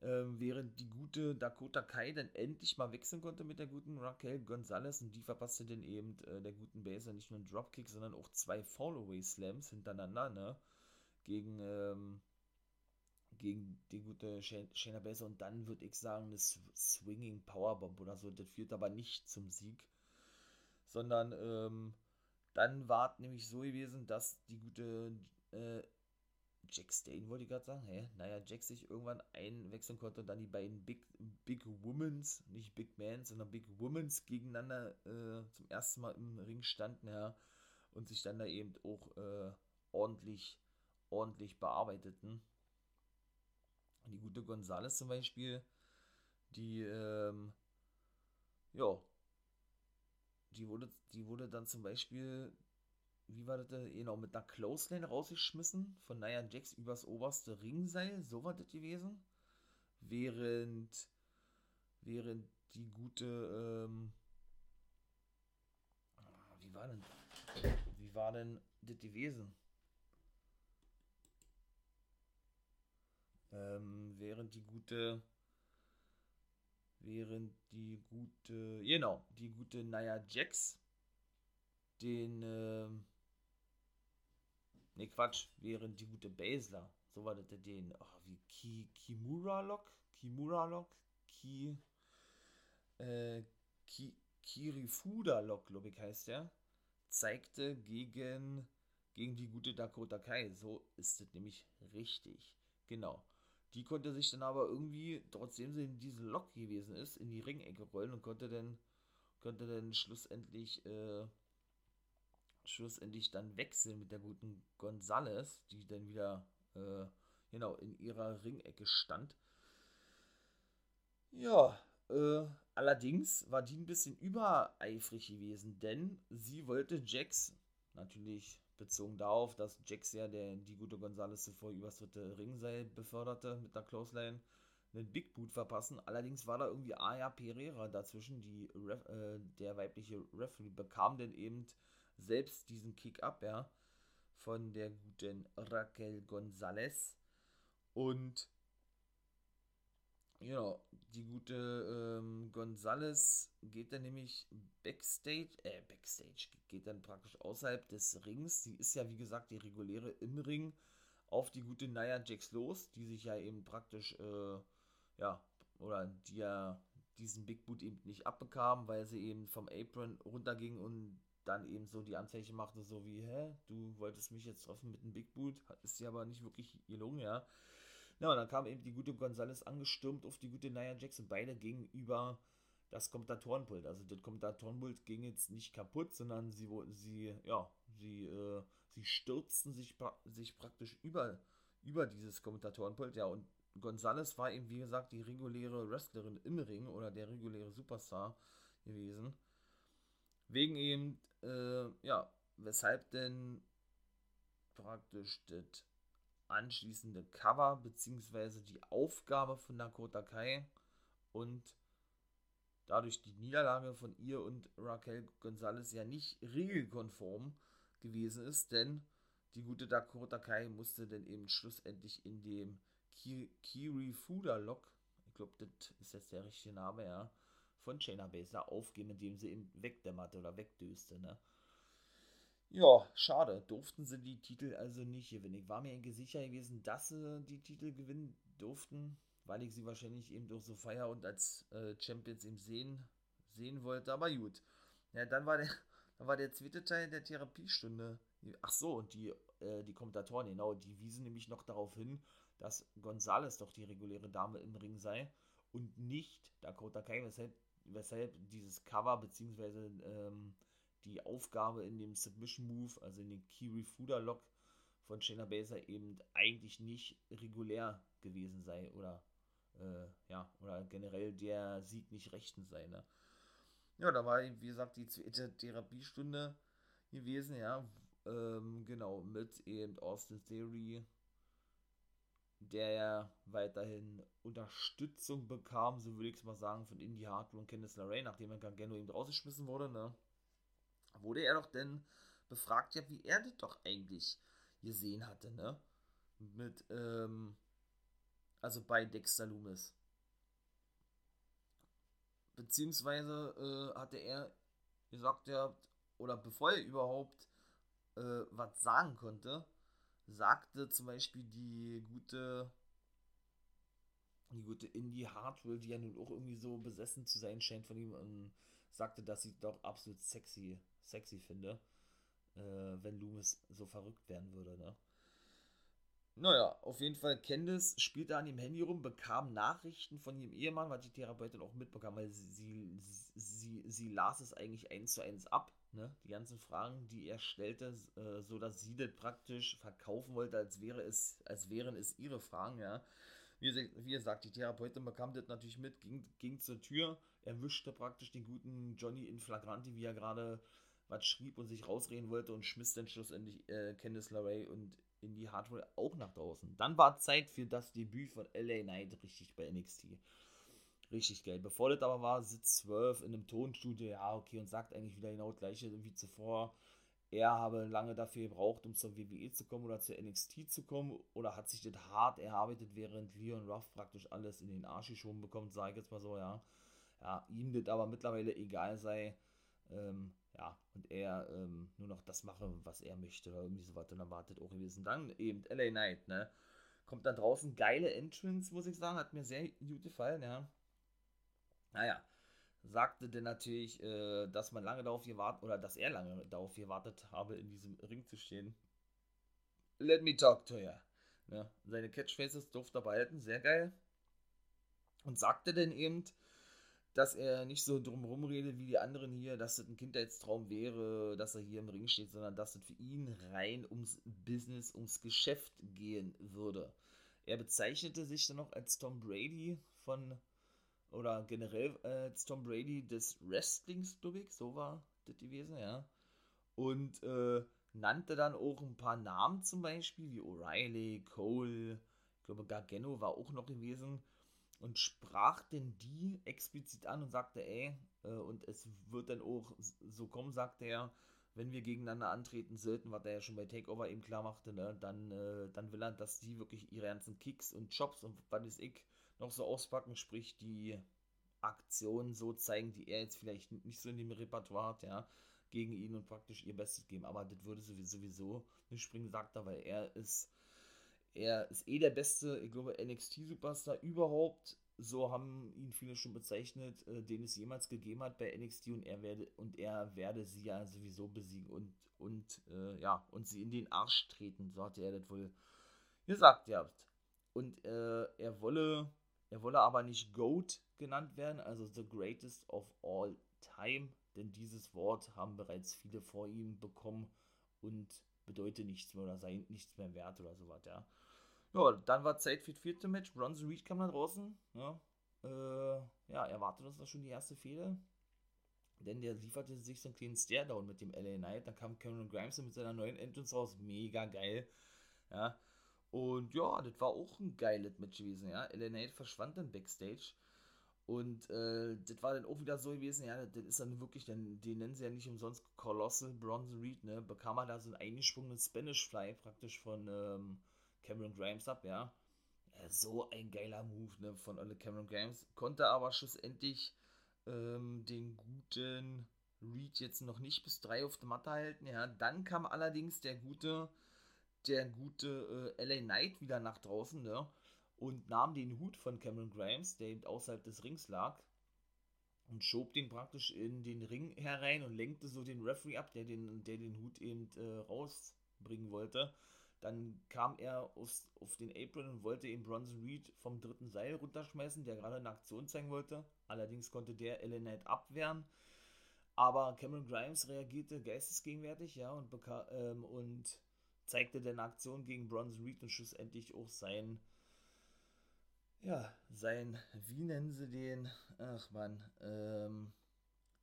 Ähm, während die gute Dakota Kai dann endlich mal wechseln konnte mit der guten Raquel Gonzalez und die verpasste dann eben äh, der guten Baser nicht nur einen Dropkick, sondern auch zwei Fallaway Slams hintereinander, ne? Gegen, ähm, gegen die gute Shayna Baser und dann würde ich sagen, eine Swinging Powerbomb oder so. Das führt aber nicht zum Sieg, sondern ähm, dann war es nämlich so gewesen, dass die gute äh, Jack Stain wollte ich gerade sagen. Hä? Naja, Jack sich irgendwann einwechseln konnte und dann die beiden Big, Big Womans, nicht Big Mans, sondern Big Womans gegeneinander äh, zum ersten Mal im Ring standen, ja. Und sich dann da eben auch äh, ordentlich, ordentlich bearbeiteten. Die gute Gonzales zum Beispiel, die, ähm, ja, die wurde, die wurde dann zum Beispiel, wie war das, genau, mit einer Clothesline rausgeschmissen von Nia Jax übers oberste Ringseil, so war das gewesen. Während, während die gute, ähm, ah, wie war denn, wie war denn das gewesen? Ähm, während die gute, während die gute, genau, die gute Nia Jax den, ähm, ne Quatsch, während die gute Basler, so war das den, ach, wie Ki, Kimura Lock, Kimura Lock, Ki, äh, Ki, Kirifuda Lock, glaube ich, heißt der, zeigte gegen, gegen die gute Dakota Kai. So ist es nämlich richtig. Genau. Die konnte sich dann aber irgendwie, trotzdem sie in diesem Lock gewesen ist, in die Ringecke rollen und konnte dann, konnte dann schlussendlich, äh, schlussendlich dann wechseln mit der guten Gonzales, die dann wieder, äh, genau, in ihrer Ringecke stand. Ja, äh, allerdings war die ein bisschen übereifrig gewesen, denn sie wollte Jax natürlich bezogen darauf, dass Jax ja der, die gute Gonzales zuvor übers dritte Ringseil beförderte mit der Clothesline, einen Big Boot verpassen. Allerdings war da irgendwie Aya Pereira dazwischen, die Ref, äh, der weibliche Referee, bekam denn eben selbst diesen Kick-Up, ja, von der guten Raquel Gonzalez. Und ja, die gute ähm, Gonzales geht dann nämlich Backstage, äh, Backstage, geht dann praktisch außerhalb des Rings. Sie ist ja, wie gesagt, die reguläre im Ring auf die gute Nia Jax los, die sich ja eben praktisch, äh, ja, oder die ja diesen Big Boot eben nicht abbekam, weil sie eben vom Apron runterging und dann eben so die Anzeichen machte, so wie, hä, du wolltest mich jetzt treffen mit einem Big Boot, ist sie aber nicht wirklich gelungen, ja. Ja, und dann kam eben die gute Gonzales angestürmt auf die gute Nia Jackson, beide gegenüber das Kommentatorenpult. Also das Kommentatorenpult ging jetzt nicht kaputt, sondern sie, sie, ja, sie, äh, sie stürzten sich, sich praktisch über, über dieses Kommentatorenpult. Ja, und Gonzales war eben, wie gesagt, die reguläre Wrestlerin im Ring oder der reguläre Superstar gewesen. Wegen eben, äh, ja, weshalb denn praktisch das anschließende Cover beziehungsweise die Aufgabe von Dakota Kai und dadurch die Niederlage von ihr und Raquel Gonzalez ja nicht regelkonform gewesen ist, denn die gute Dakota Kai musste dann eben schlussendlich in dem Ki Kiri Fuda Lock, ich glaube, das ist jetzt der richtige Name, ja, von Shayna Baszler aufgeben, indem sie eben wegdämmerte oder wegdöste, ne? Ja, schade. Durften sie die Titel also nicht gewinnen. Ich war mir irgendwie sicher gewesen, dass sie die Titel gewinnen durften, weil ich sie wahrscheinlich eben durch so Feier und als äh, Champions eben sehen, sehen wollte. Aber gut. Ja, dann war der, dann war der zweite Teil der Therapiestunde. Ach so, und die, äh, die Kommentatoren, genau, die wiesen nämlich noch darauf hin, dass Gonzales doch die reguläre Dame im Ring sei und nicht Dakota Kai, weshalb, weshalb dieses Cover beziehungsweise ähm, die Aufgabe in dem Submission Move, also in den Kiri Fuda Lock von Shayna Baszler eben eigentlich nicht regulär gewesen sei oder äh, ja, oder generell der Sieg nicht rechtens sei, ne? Ja, da war, wie gesagt, die zweite Therapiestunde gewesen, ja, ähm, genau, mit eben Austin Theory, der ja weiterhin Unterstützung bekam, so würde ich es mal sagen, von Indy Hartwell und Candice LeRae, nachdem er Gargano eben rausgeschmissen wurde, ne? wurde er doch denn befragt, ja, wie er das doch eigentlich gesehen hatte, ne? Mit, ähm, also bei Dexter Loomis. Beziehungsweise äh, hatte er gesagt, ja, oder bevor er überhaupt äh, was sagen konnte, sagte zum Beispiel die gute die gute Indie Hartwell, die ja nun auch irgendwie so besessen zu sein scheint von ihm, und sagte, dass sie doch absolut sexy sexy finde, äh, wenn Loomis so verrückt werden würde, ne? Naja, auf jeden Fall, Candice spielte an dem Handy rum, bekam Nachrichten von ihrem Ehemann, was die Therapeutin auch mitbekam, weil sie, sie, sie, sie las es eigentlich eins zu eins ab, ne? Die ganzen Fragen, die er stellte, äh, so dass sie das praktisch verkaufen wollte, als wäre es, als wären es ihre Fragen, ja. Wie, wie gesagt, die Therapeutin bekam das natürlich mit, ging, ging zur Tür, erwischte praktisch den guten Johnny in Flagranti, wie er gerade was schrieb und sich rausreden wollte und schmiss dann schlussendlich äh, Candice LeRae und in die Hardware auch nach draußen. Dann war Zeit für das Debüt von LA Knight richtig bei NXT. Richtig geil. Bevor das aber war, sitzt 12 in einem Tonstudio, ja, okay, und sagt eigentlich wieder genau das gleiche wie zuvor. Er habe lange dafür gebraucht, um zur WWE zu kommen oder zur NXT zu kommen, oder hat sich das hart erarbeitet, während Leon Ruff praktisch alles in den Arsch geschoben bekommt, sage ich jetzt mal so, ja. Ja, ihm das aber mittlerweile egal sei. Ähm, ja, und er ähm, nur noch das mache, was er möchte oder irgendwie so was. Und dann wartet auch gewesen. Dann eben LA Knight, ne? Kommt da draußen geile Entrance, muss ich sagen. Hat mir sehr gut gefallen, ja. Naja, sagte denn natürlich, äh, dass man lange darauf gewartet, oder dass er lange darauf gewartet habe, in diesem Ring zu stehen. Let me talk to you. Ne? Seine Catchphrases durfte er behalten, sehr geil. Und sagte denn eben, dass er nicht so drumherum redet wie die anderen hier, dass das ein Kindheitstraum wäre, dass er hier im Ring steht, sondern dass es für ihn rein ums Business, ums Geschäft gehen würde. Er bezeichnete sich dann noch als Tom Brady von, oder generell als Tom Brady des Wrestlings, glaube ich, so war das gewesen, ja. Und äh, nannte dann auch ein paar Namen zum Beispiel, wie O'Reilly, Cole, ich glaube Gargano war auch noch gewesen und sprach denn die explizit an und sagte, ey, äh, und es wird dann auch so kommen, sagte er, wenn wir gegeneinander antreten sollten, was er ja schon bei Takeover eben klar machte, ne, dann, äh, dann will er, dass die wirklich ihre ganzen Kicks und Chops und was ist ich noch so auspacken, sprich die Aktionen so zeigen, die er jetzt vielleicht nicht so in dem Repertoire hat, ja, gegen ihn und praktisch ihr Bestes geben. Aber das würde sowieso nicht springen, sagt er, weil er ist er ist eh der beste, ich glaube, NXT-Superstar überhaupt. So haben ihn viele schon bezeichnet, äh, den es jemals gegeben hat bei NXT und er werde und er werde sie ja sowieso besiegen und und äh, ja und sie in den Arsch treten, so hat er das wohl gesagt ja. Und äh, er wolle er wolle aber nicht GOAT genannt werden, also the greatest of all time, denn dieses Wort haben bereits viele vor ihm bekommen und bedeutet nichts mehr oder sei nichts mehr wert oder sowas, ja. Ja, dann war Zeit für das vierte Match. Bronson Reed kam da draußen. Ja, äh, ja erwartet uns da schon die erste Fehde. Denn der lieferte sich so einen kleinen Stare-Down mit dem LA Knight. Dann kam Cameron Grimes mit seiner neuen Entrance raus. Mega geil. Ja. Und ja, das war auch ein geiles Match gewesen. Ja. Knight verschwand dann Backstage. Und äh, das war dann auch wieder so gewesen, ja, das ist dann wirklich, den nennen sie ja nicht umsonst Colossal Bronze Reed, ne, bekam er da so einen eingesprungenen Spanish Fly praktisch von, ähm, Cameron Grimes ab, ja. So ein geiler Move ne, von Ole Cameron Grimes. Konnte aber schlussendlich ähm, den guten Reed jetzt noch nicht bis drei auf der Matte halten. Ja. Dann kam allerdings der gute, der gute äh, LA Knight wieder nach draußen ne, und nahm den Hut von Cameron Grimes, der eben außerhalb des Rings lag, und schob den praktisch in den Ring herein und lenkte so den Referee ab, der den, der den Hut eben äh, rausbringen wollte. Dann kam er aufs, auf den Apron und wollte eben Bronson Reed vom dritten Seil runterschmeißen, der gerade eine Aktion zeigen wollte. Allerdings konnte der Ellen Knight abwehren. Aber Cameron Grimes reagierte geistesgegenwärtig, ja, und, ähm, und zeigte dann Aktion gegen Bronson Reed und schlussendlich auch sein, ja, sein, wie nennen sie den? Ach man, ähm,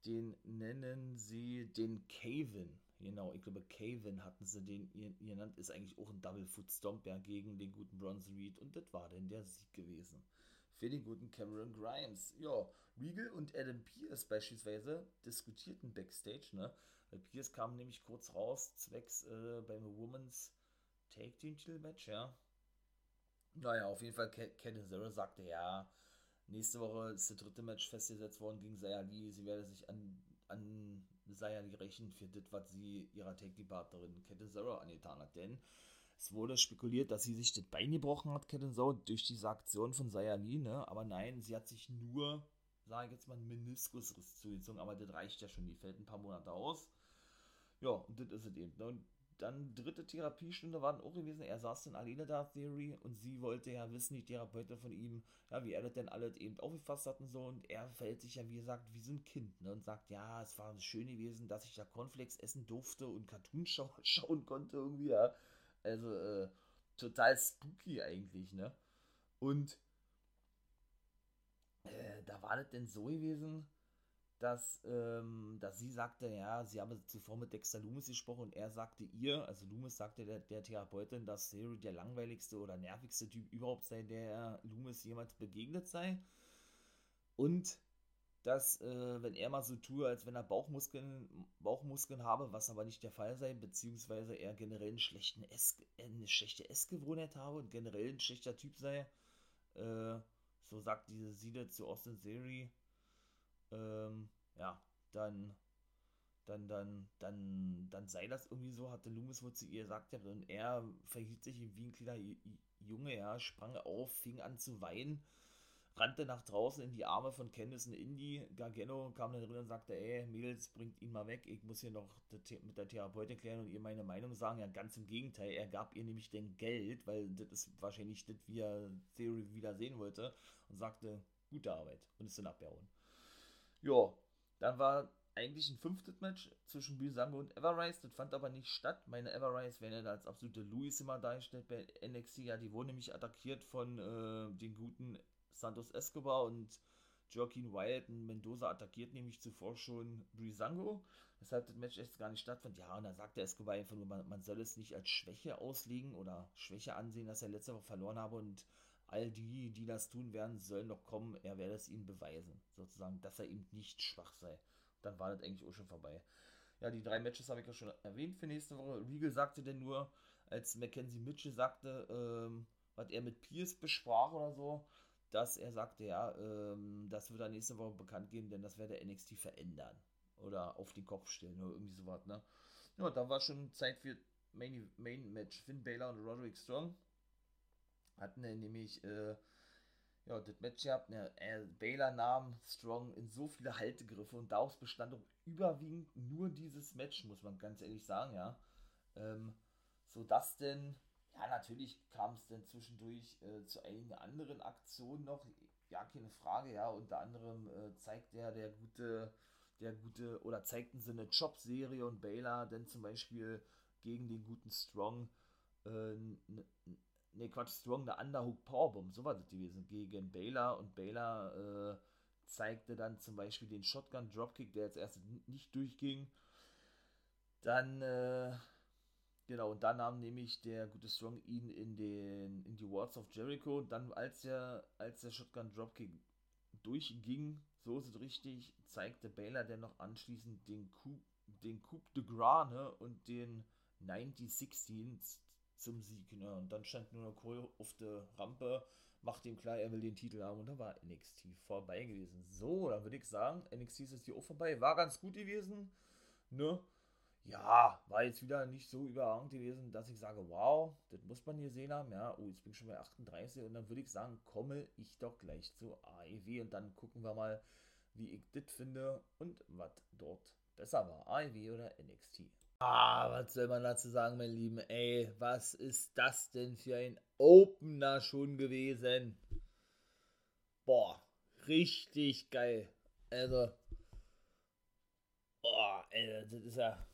den nennen sie den Caven. Genau, ich glaube, Kevin hatten sie den genannt, ist eigentlich auch ein Double Foot Stomp ja, gegen den guten Bronson Reed und das war denn der Sieg gewesen. Für den guten Cameron Grimes. Ja, Regal und Adam Pierce beispielsweise diskutierten Backstage, ne? Weil Pierce kam nämlich kurz raus, zwecks äh, beim Women's Take Team Title Match, ja. Naja, auf jeden Fall, Ken Zero sagte, ja, nächste Woche ist das dritte Match festgesetzt worden gegen Sayali. Sie werde sich an, an ja gerechnet für das, was sie ihrer Tag-Partnerin Kette Zero angetan hat. Denn es wurde spekuliert, dass sie sich das Bein gebrochen hat, Kette Zero, durch diese Aktion von Sayali, ne? Aber nein, sie hat sich nur, sage ich jetzt mal, einen Meniskusriss zugezogen, aber das reicht ja schon, die fällt ein paar Monate aus. Ja, und das ist es eben. Und dann dritte Therapiestunde war dann auch gewesen. Er saß dann alleine da, Theory, und sie wollte ja wissen, die Therapeutin von ihm, ja, wie er das denn alles eben aufgefasst hat und so. Und er verhält sich ja, wie gesagt, wie so ein Kind, ne? Und sagt, ja, es war schön gewesen, dass ich da Cornflakes essen durfte und Cartoon schau schauen konnte irgendwie, ja. Also, äh, total spooky eigentlich, ne? Und äh, da war das denn so gewesen, dass, ähm, dass sie sagte, ja, sie habe zuvor mit Dexter Loomis gesprochen und er sagte ihr, also Loomis sagte der, der Therapeutin, dass Siri der langweiligste oder nervigste Typ überhaupt sei, der Loomis jemals begegnet sei. Und dass, äh, wenn er mal so tue, als wenn er Bauchmuskeln, Bauchmuskeln habe, was aber nicht der Fall sei, beziehungsweise er generell einen schlechten Ess, eine schlechte Essgewohnheit habe und generell ein schlechter Typ sei, äh, so sagt diese Siede zu Austin Siri, ähm, ja, dann, dann, dann, dann, dann sei das irgendwie so, hatte Loomis wohl zu ihr gesagt, ja, und er verhielt sich wie ein kleiner Junge, ja, sprang auf, fing an zu weinen, rannte nach draußen in die Arme von Candice und Indy. Gargano kam dann drin und sagte, ey, Mädels, bringt ihn mal weg, ich muss hier noch mit der Therapeutin klären und ihr meine Meinung sagen. Ja, ganz im Gegenteil, er gab ihr nämlich den Geld, weil das ist wahrscheinlich das, wie er Theory wieder sehen wollte und sagte, gute Arbeit und ist dann abgehauen. Ja, dann war eigentlich ein fünftes Match zwischen Bisango und Everrise. Das fand aber nicht statt. Meine Everrise werden ja als absolute Louis immer dargestellt bei NXT. Ja, die wurden nämlich attackiert von äh, den guten Santos Escobar und Joaquin Wyatt und Mendoza attackiert nämlich zuvor schon Brisango. Weshalb das Match erst gar nicht stattfand. Ja, und da sagte Escobar einfach nur, man, man soll es nicht als Schwäche auslegen oder Schwäche ansehen, dass er letzte Woche verloren habe und all die, die das tun werden, sollen noch kommen. Er werde es ihnen beweisen, sozusagen, dass er eben nicht schwach sei. Dann war das eigentlich auch schon vorbei. Ja, die drei Matches habe ich ja schon erwähnt für nächste Woche. Regal sagte denn nur, als Mackenzie Mitchell sagte, ähm, was er mit Pierce besprach oder so, dass er sagte, ja, ähm, das wird er nächste Woche bekannt geben, denn das werde NXT verändern. Oder auf den Kopf stellen oder irgendwie sowas, ne? Ja, da war schon Zeit für Main, Main Match. Finn Baylor und Roderick Strong hatten nämlich äh, ja, das Match gehabt. Ne, äh, Baylor nahm Strong in so viele Haltegriffe und daraus bestand auch überwiegend nur dieses Match, muss man ganz ehrlich sagen, ja. Ähm, sodass denn, ja, natürlich kam es dann zwischendurch äh, zu einigen anderen Aktionen noch, ja, keine Frage, ja. Unter anderem äh, zeigt der, der gute, der gute, oder zeigten sie eine Job-Serie und Baylor dann zum Beispiel gegen den guten Strong äh, ne Quatsch, Strong eine Underhook Powerbomb, so war das gewesen, gegen Baylor und Baylor äh, zeigte dann zum Beispiel den Shotgun Dropkick, der jetzt erst nicht durchging. Dann, äh, genau, und dann nahm nämlich der gute Strong ihn in den, in die Wards of Jericho. Und dann, als der, als der Shotgun Dropkick durchging, so ist es richtig, zeigte Baylor dann noch anschließend den Coup, den Coup de Gras ne, und den 90-16 zum Sieg. Ne? Und dann stand nur noch Cole auf der Rampe, macht ihm klar, er will den Titel haben und da war NXT vorbei gewesen. So, dann würde ich sagen, NXT ist jetzt hier auch vorbei. War ganz gut gewesen. Ne? Ja, war jetzt wieder nicht so überragend gewesen, dass ich sage, wow, das muss man hier sehen haben. Ja, oh, jetzt bin ich schon bei 38 und dann würde ich sagen, komme ich doch gleich zu AEW und dann gucken wir mal, wie ich das finde und was dort besser war, AEW oder NXT. Ah, was soll man dazu sagen, mein Lieben? Ey, was ist das denn für ein Opener schon gewesen? Boah, richtig geil. Also, boah, ey, das ist ja.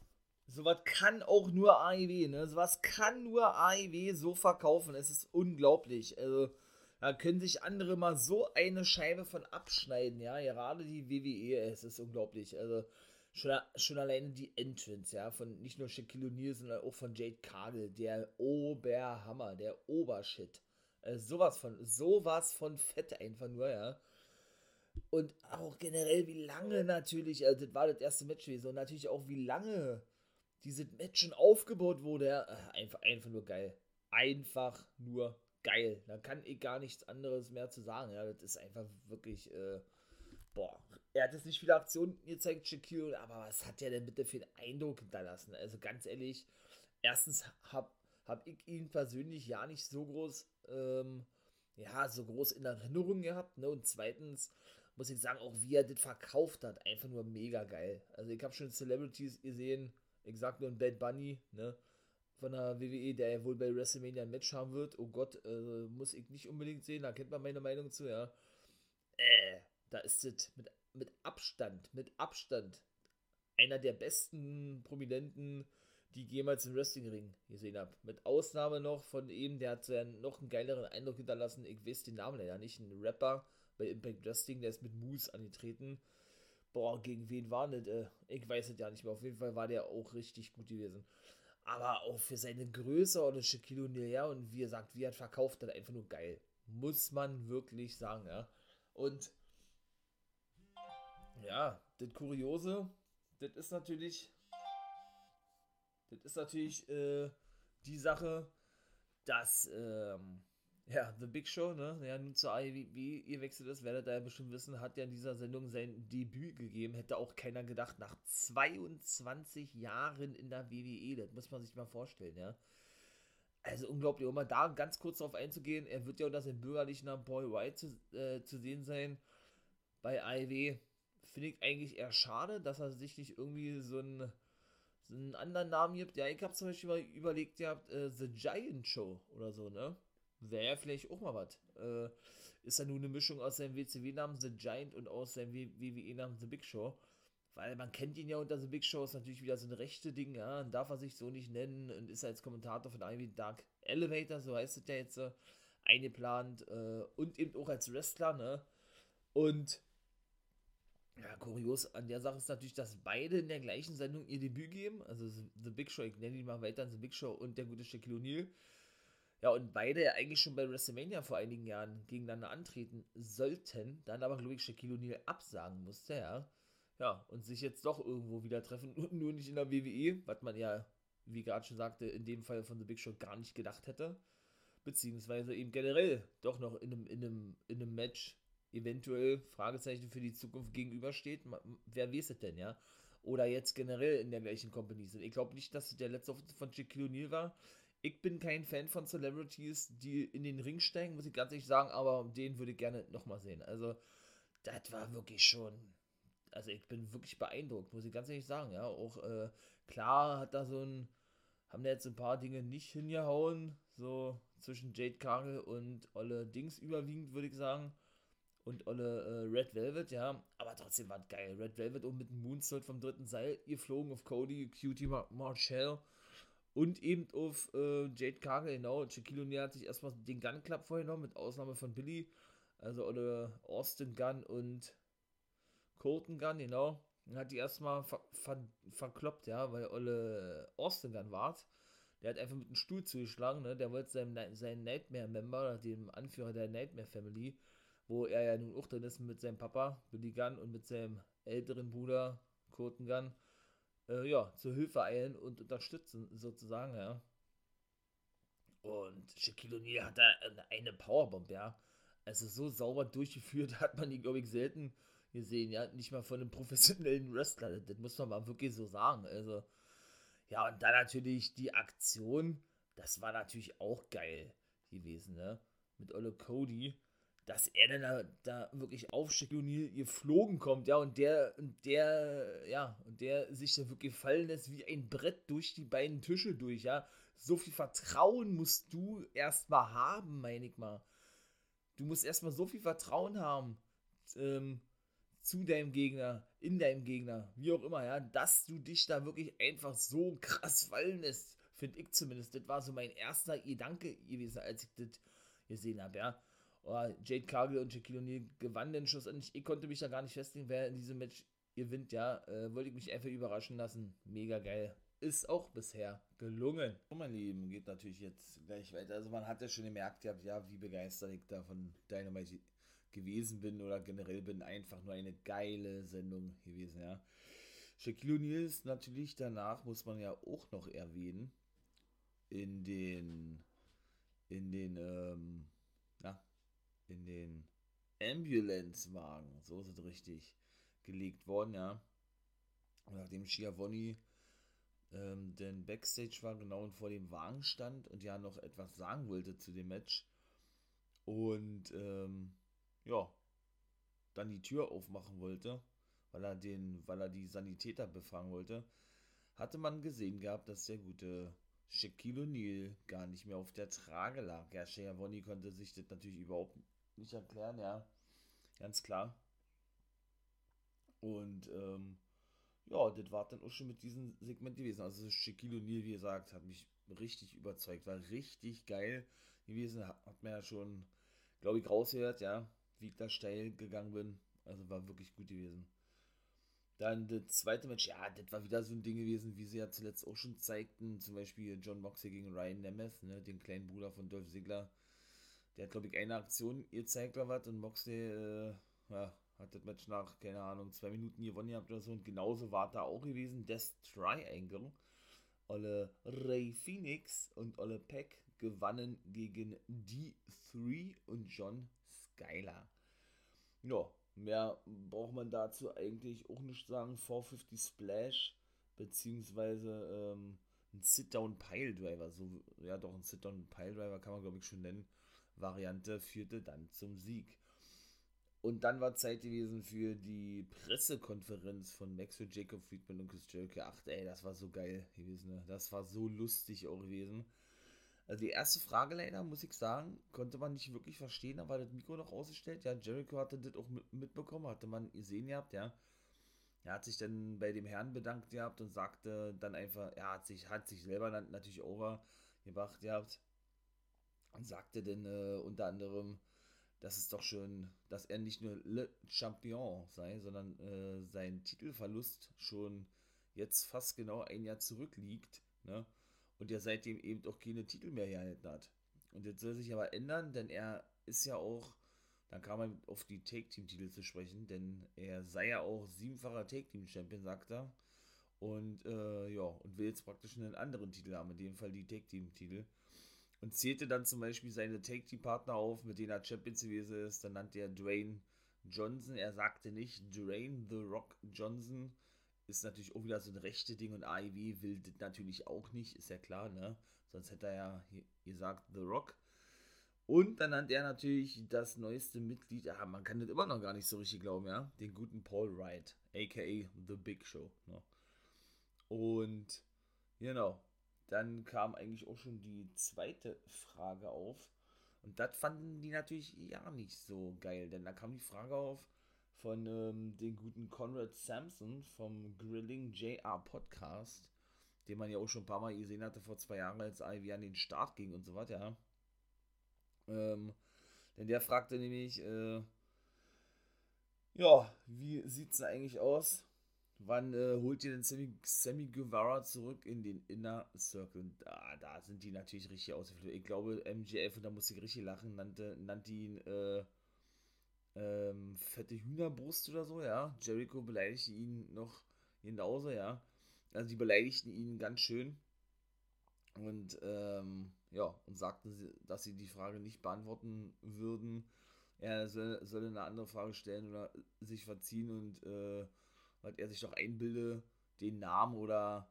Sowas kann auch nur AEW, ne? Sowas kann nur AEW so verkaufen. Es ist unglaublich. Also, da können sich andere mal so eine Scheibe von abschneiden, ja. Gerade die WWE, es ist unglaublich. Also, schon, schon alleine die Entrance, ja, von nicht nur Shaquille O'Neal, sondern auch von Jade Cargill, der Oberhammer, der Obershit. Äh, sowas von, sowas von fett einfach nur, ja. Und auch generell, wie lange natürlich, also das war das erste Match gewesen, und natürlich auch, wie lange dieses Match schon aufgebaut wurde, ja. Äh, einfach, einfach nur geil. Einfach nur geil. Da kann ich gar nichts anderes mehr zu sagen, ja. Das ist einfach wirklich, äh, boah, er hat jetzt nicht viele Aktionen gezeigt, Shaquille, aber was hat er denn bitte für einen Eindruck hinterlassen? Also ganz ehrlich, erstens habe hab ich ihn persönlich ja nicht so groß, ähm, ja, so groß in Erinnerung gehabt, ne? Und zweitens muss ich sagen, auch wie er das verkauft hat, einfach nur mega geil. Also ich habe schon Celebrities gesehen, ich sag nur ein Bad Bunny, ne? von der WWE, der wohl bei WrestleMania ein Match haben wird. Oh Gott, äh, muss ich nicht unbedingt sehen, da kennt man meine Meinung zu, ja. Da ist es mit, mit Abstand, mit Abstand einer der besten Prominenten, die ich jemals im Wrestlingring gesehen habe. Mit Ausnahme noch von ihm, der hat ja noch einen geileren Eindruck hinterlassen. Ich weiß den Namen leider nicht. Ein Rapper bei Impact Wrestling, der ist mit Moose angetreten. Boah, gegen wen war das? Äh, ich weiß es ja nicht mehr. Auf jeden Fall war der auch richtig gut gewesen. Aber auch für seine Größe und Shaquille O'Neal, ja, und wie er sagt, wie er verkauft, hat einfach nur geil. Muss man wirklich sagen, ja. Und ja, das Kuriose, das ist natürlich, das ist natürlich äh, die Sache, dass ähm, ja, The Big Show, ne, ja, nun zur AEW ihr wechselt ist, werdet ihr ja bestimmt wissen, hat ja in dieser Sendung sein Debüt gegeben. Hätte auch keiner gedacht, nach 22 Jahren in der WWE, das muss man sich mal vorstellen, ja. Also unglaublich, um mal da ganz kurz darauf einzugehen, er wird ja unter seinem bürgerlichen Namen Paul White zu, äh, zu sehen sein bei AEW. Finde ich eigentlich eher schade, dass er sich nicht irgendwie so einen, so einen anderen Namen gibt. Ja, ich habe zum Beispiel überlegt, ihr habt äh, The Giant Show oder so, ne? Wäre ja vielleicht auch mal was. Äh, ist ja nun eine Mischung aus seinem WCW-Namen The Giant und aus seinem WWE-Namen The Big Show. Weil man kennt ihn ja unter The Big Show, ist natürlich wieder so ein rechte Ding, ja, darf er sich so nicht nennen und ist als Kommentator von Ivy Dark Elevator, so heißt es ja jetzt, äh, eingeplant und eben auch als Wrestler, ne? Und ja, kurios an der Sache ist natürlich, dass beide in der gleichen Sendung ihr Debüt geben, also The Big Show, ich nenne ihn mal weiter The Big Show und der gute Shaquille O'Neal ja, und beide eigentlich schon bei WrestleMania vor einigen Jahren gegeneinander antreten sollten, dann aber, glaube ich, Shaquille O'Neal absagen musste, ja. Ja, und sich jetzt doch irgendwo wieder treffen, nur nicht in der WWE, was man ja, wie gerade schon sagte, in dem Fall von The Big Show gar nicht gedacht hätte. Beziehungsweise eben generell doch noch in einem, in einem, in einem Match eventuell Fragezeichen für die Zukunft gegenübersteht. Wer weiß es denn, ja? Oder jetzt generell in der gleichen Company sind. Ich glaube nicht, dass der letzte von Shaquille O'Neal war ich bin kein Fan von Celebrities, die in den Ring steigen, muss ich ganz ehrlich sagen, aber den würde ich gerne nochmal sehen. Also, das war wirklich schon. Also, ich bin wirklich beeindruckt, muss ich ganz ehrlich sagen. Ja, auch äh, klar hat da so ein. Haben da jetzt ein paar Dinge nicht hingehauen, so zwischen Jade Cargill und Olle Dings überwiegend, würde ich sagen. Und Olle äh, Red Velvet, ja. Aber trotzdem war es geil. Red Velvet und mit dem Moonsault vom dritten Seil geflogen auf Cody, Cutie Mar Marshall und eben auf äh, Jade Cargill, genau. Shaquille O'Neal hat sich erstmal den Gun Club vorgenommen, mit Ausnahme von Billy. Also oder Austin Gunn und Colton Gunn, genau. Dann hat die erstmal ver ver verkloppt, ja, weil Olle Austin Gunn war. Der hat einfach mit dem Stuhl zugeschlagen, ne? Der wollte seinem, seinen Nightmare-Member, dem Anführer der Nightmare Family, wo er ja nun auch drin ist mit seinem Papa, Billy Gunn, und mit seinem älteren Bruder, Colton Gunn, äh, ja, zur Hilfe eilen und unterstützen, sozusagen, ja. Und Shaquille O'Neal hat da eine Powerbomb, ja. Also so sauber durchgeführt hat man ihn, glaube ich, selten gesehen, ja. Nicht mal von einem professionellen Wrestler. Das muss man mal wirklich so sagen. Also, ja, und dann natürlich die Aktion, das war natürlich auch geil gewesen, ne? Mit Olle Cody dass er dann da, da wirklich auf Shaquille geflogen kommt, ja, und der, und der, ja, und der sich da wirklich fallen lässt wie ein Brett durch die beiden Tische durch, ja. So viel Vertrauen musst du erstmal haben, meine ich mal. Du musst erstmal so viel Vertrauen haben ähm, zu deinem Gegner, in deinem Gegner, wie auch immer, ja, dass du dich da wirklich einfach so krass fallen lässt, finde ich zumindest. Das war so mein erster Gedanke gewesen, als ich das gesehen habe, ja oh, Jade Cargill und Shaquille O'Neal gewannen den schlussendlich. Ich konnte mich da gar nicht festlegen, wer in diesem Match gewinnt, ja. Äh, wollte ich mich einfach überraschen lassen. Mega geil. Ist auch bisher gelungen. Oh, mein Lieben, geht natürlich jetzt gleich weiter. Also man hat ja schon gemerkt, ja, wie begeistert ich da von Dynamite gewesen bin oder generell bin. Einfach nur eine geile Sendung gewesen, ja. Shaquille O'Neal ist natürlich danach, muss man ja auch noch erwähnen, in den, in den, ähm, in den Ambulance-Wagen, so ist es richtig, gelegt worden, ja. Und nachdem Schiavoni ähm, denn Backstage war, genau vor dem Wagen stand und ja noch etwas sagen wollte zu dem Match und ähm, ja, dann die Tür aufmachen wollte, weil er den, weil er die Sanitäter befragen wollte, hatte man gesehen gehabt, dass der gute Shaquille O'Neal gar nicht mehr auf der Trage lag. Ja, Schiavone konnte sich das natürlich überhaupt nicht erklären, ja. Ganz klar. Und ähm, ja, das war dann auch schon mit diesem Segment gewesen. Also Shaquille O'Neal, wie gesagt, hat mich richtig überzeugt. War richtig geil gewesen. Hat mir ja schon, glaube ich, rausgehört, ja, wie ich da steil gegangen bin. Also war wirklich gut gewesen. Dann das zweite Match, ja, das war wieder so ein Ding gewesen, wie sie ja zuletzt auch schon zeigten. Zum Beispiel John Moxley gegen Ryan Nemeth, ne, den kleinen Bruder von Dolph Ziggler. Der hat, glaube ich, eine Aktion gezeigt oder was und Moxley, äh, ja, hat das Match nach, keine Ahnung, zwei Minuten gewonnen gehabt oder so. Und genauso war da auch gewesen. Death Triangle. Olle Ray Phoenix und Olle Peck gewannen gegen D3 und John Skyler. Ja, mehr braucht man dazu eigentlich auch nicht sagen. 450 Splash, beziehungsweise ähm, ein Sit-Down Pile Driver. So, ja, doch, ein Sit-Down Pile Driver kann man, glaube ich, schon nennen. Variante führte dann zum Sieg. Und dann war Zeit gewesen für die Pressekonferenz von Maxwell Jacob Friedman und Chris Jericho. Ach, ey, das war so geil gewesen. Ne? Das war so lustig auch gewesen. Also die erste Frage leider, muss ich sagen, konnte man nicht wirklich verstehen, aber das Mikro noch ausgestellt. Ja, Jericho hatte das auch mitbekommen, hatte man gesehen gehabt, ja. Er hat sich dann bei dem Herrn bedankt gehabt und sagte dann einfach, er hat sich, hat sich selber natürlich over gebracht gehabt und sagte dann äh, unter anderem, dass es doch schon, dass er nicht nur Le Champion sei, sondern äh, sein Titelverlust schon jetzt fast genau ein Jahr zurückliegt, ne? und er seitdem eben auch keine Titel mehr erhalten hat. Und jetzt soll sich aber ändern, denn er ist ja auch, dann kam man auf die Take-Team-Titel zu sprechen, denn er sei ja auch siebenfacher Take-Team-Champion, sagt er. Und äh, ja, und will jetzt praktisch einen anderen Titel haben, in dem Fall die Take-Team-Titel. Und zählte dann zum Beispiel seine Take-Team-Partner auf, mit denen er Champions gewesen ist. Dann nannte er Dwayne Johnson. Er sagte nicht Dwayne The Rock Johnson, ist natürlich auch wieder so ein rechte Ding und AEW will das natürlich auch nicht, ist ja klar, ne? Sonst hätte er ja gesagt The Rock. Und dann nannte er natürlich das neueste Mitglied, ja, man kann das immer noch gar nicht so richtig glauben, ja, den guten Paul Wright, aka The Big Show. Ne? Und genau, dann kam eigentlich auch schon die zweite Frage auf. Und das fanden die natürlich ja nicht so geil, denn da kam die Frage auf, von ähm, den guten Conrad Sampson vom Grilling JR Podcast, den man ja auch schon ein paar Mal gesehen hatte vor zwei Jahren, als Ivy an den Start ging und so weiter. Ähm, denn der fragte nämlich, äh, ja, wie sieht es eigentlich aus? Wann äh, holt ihr denn Sammy, Sammy Guevara zurück in den Inner Circle? Da, da sind die natürlich richtig ausgeflippt. Ich glaube, MJF, und da musste ich richtig lachen, nannte, nannte ihn, äh, ähm, fette Hühnerbrust oder so, ja. Jericho beleidigte ihn noch genauso, ja. Also die beleidigten ihn ganz schön. Und ähm, ja, und sagten, dass sie die Frage nicht beantworten würden. Er soll, soll eine andere Frage stellen oder sich verziehen und äh, weil er sich doch einbilde, den Namen oder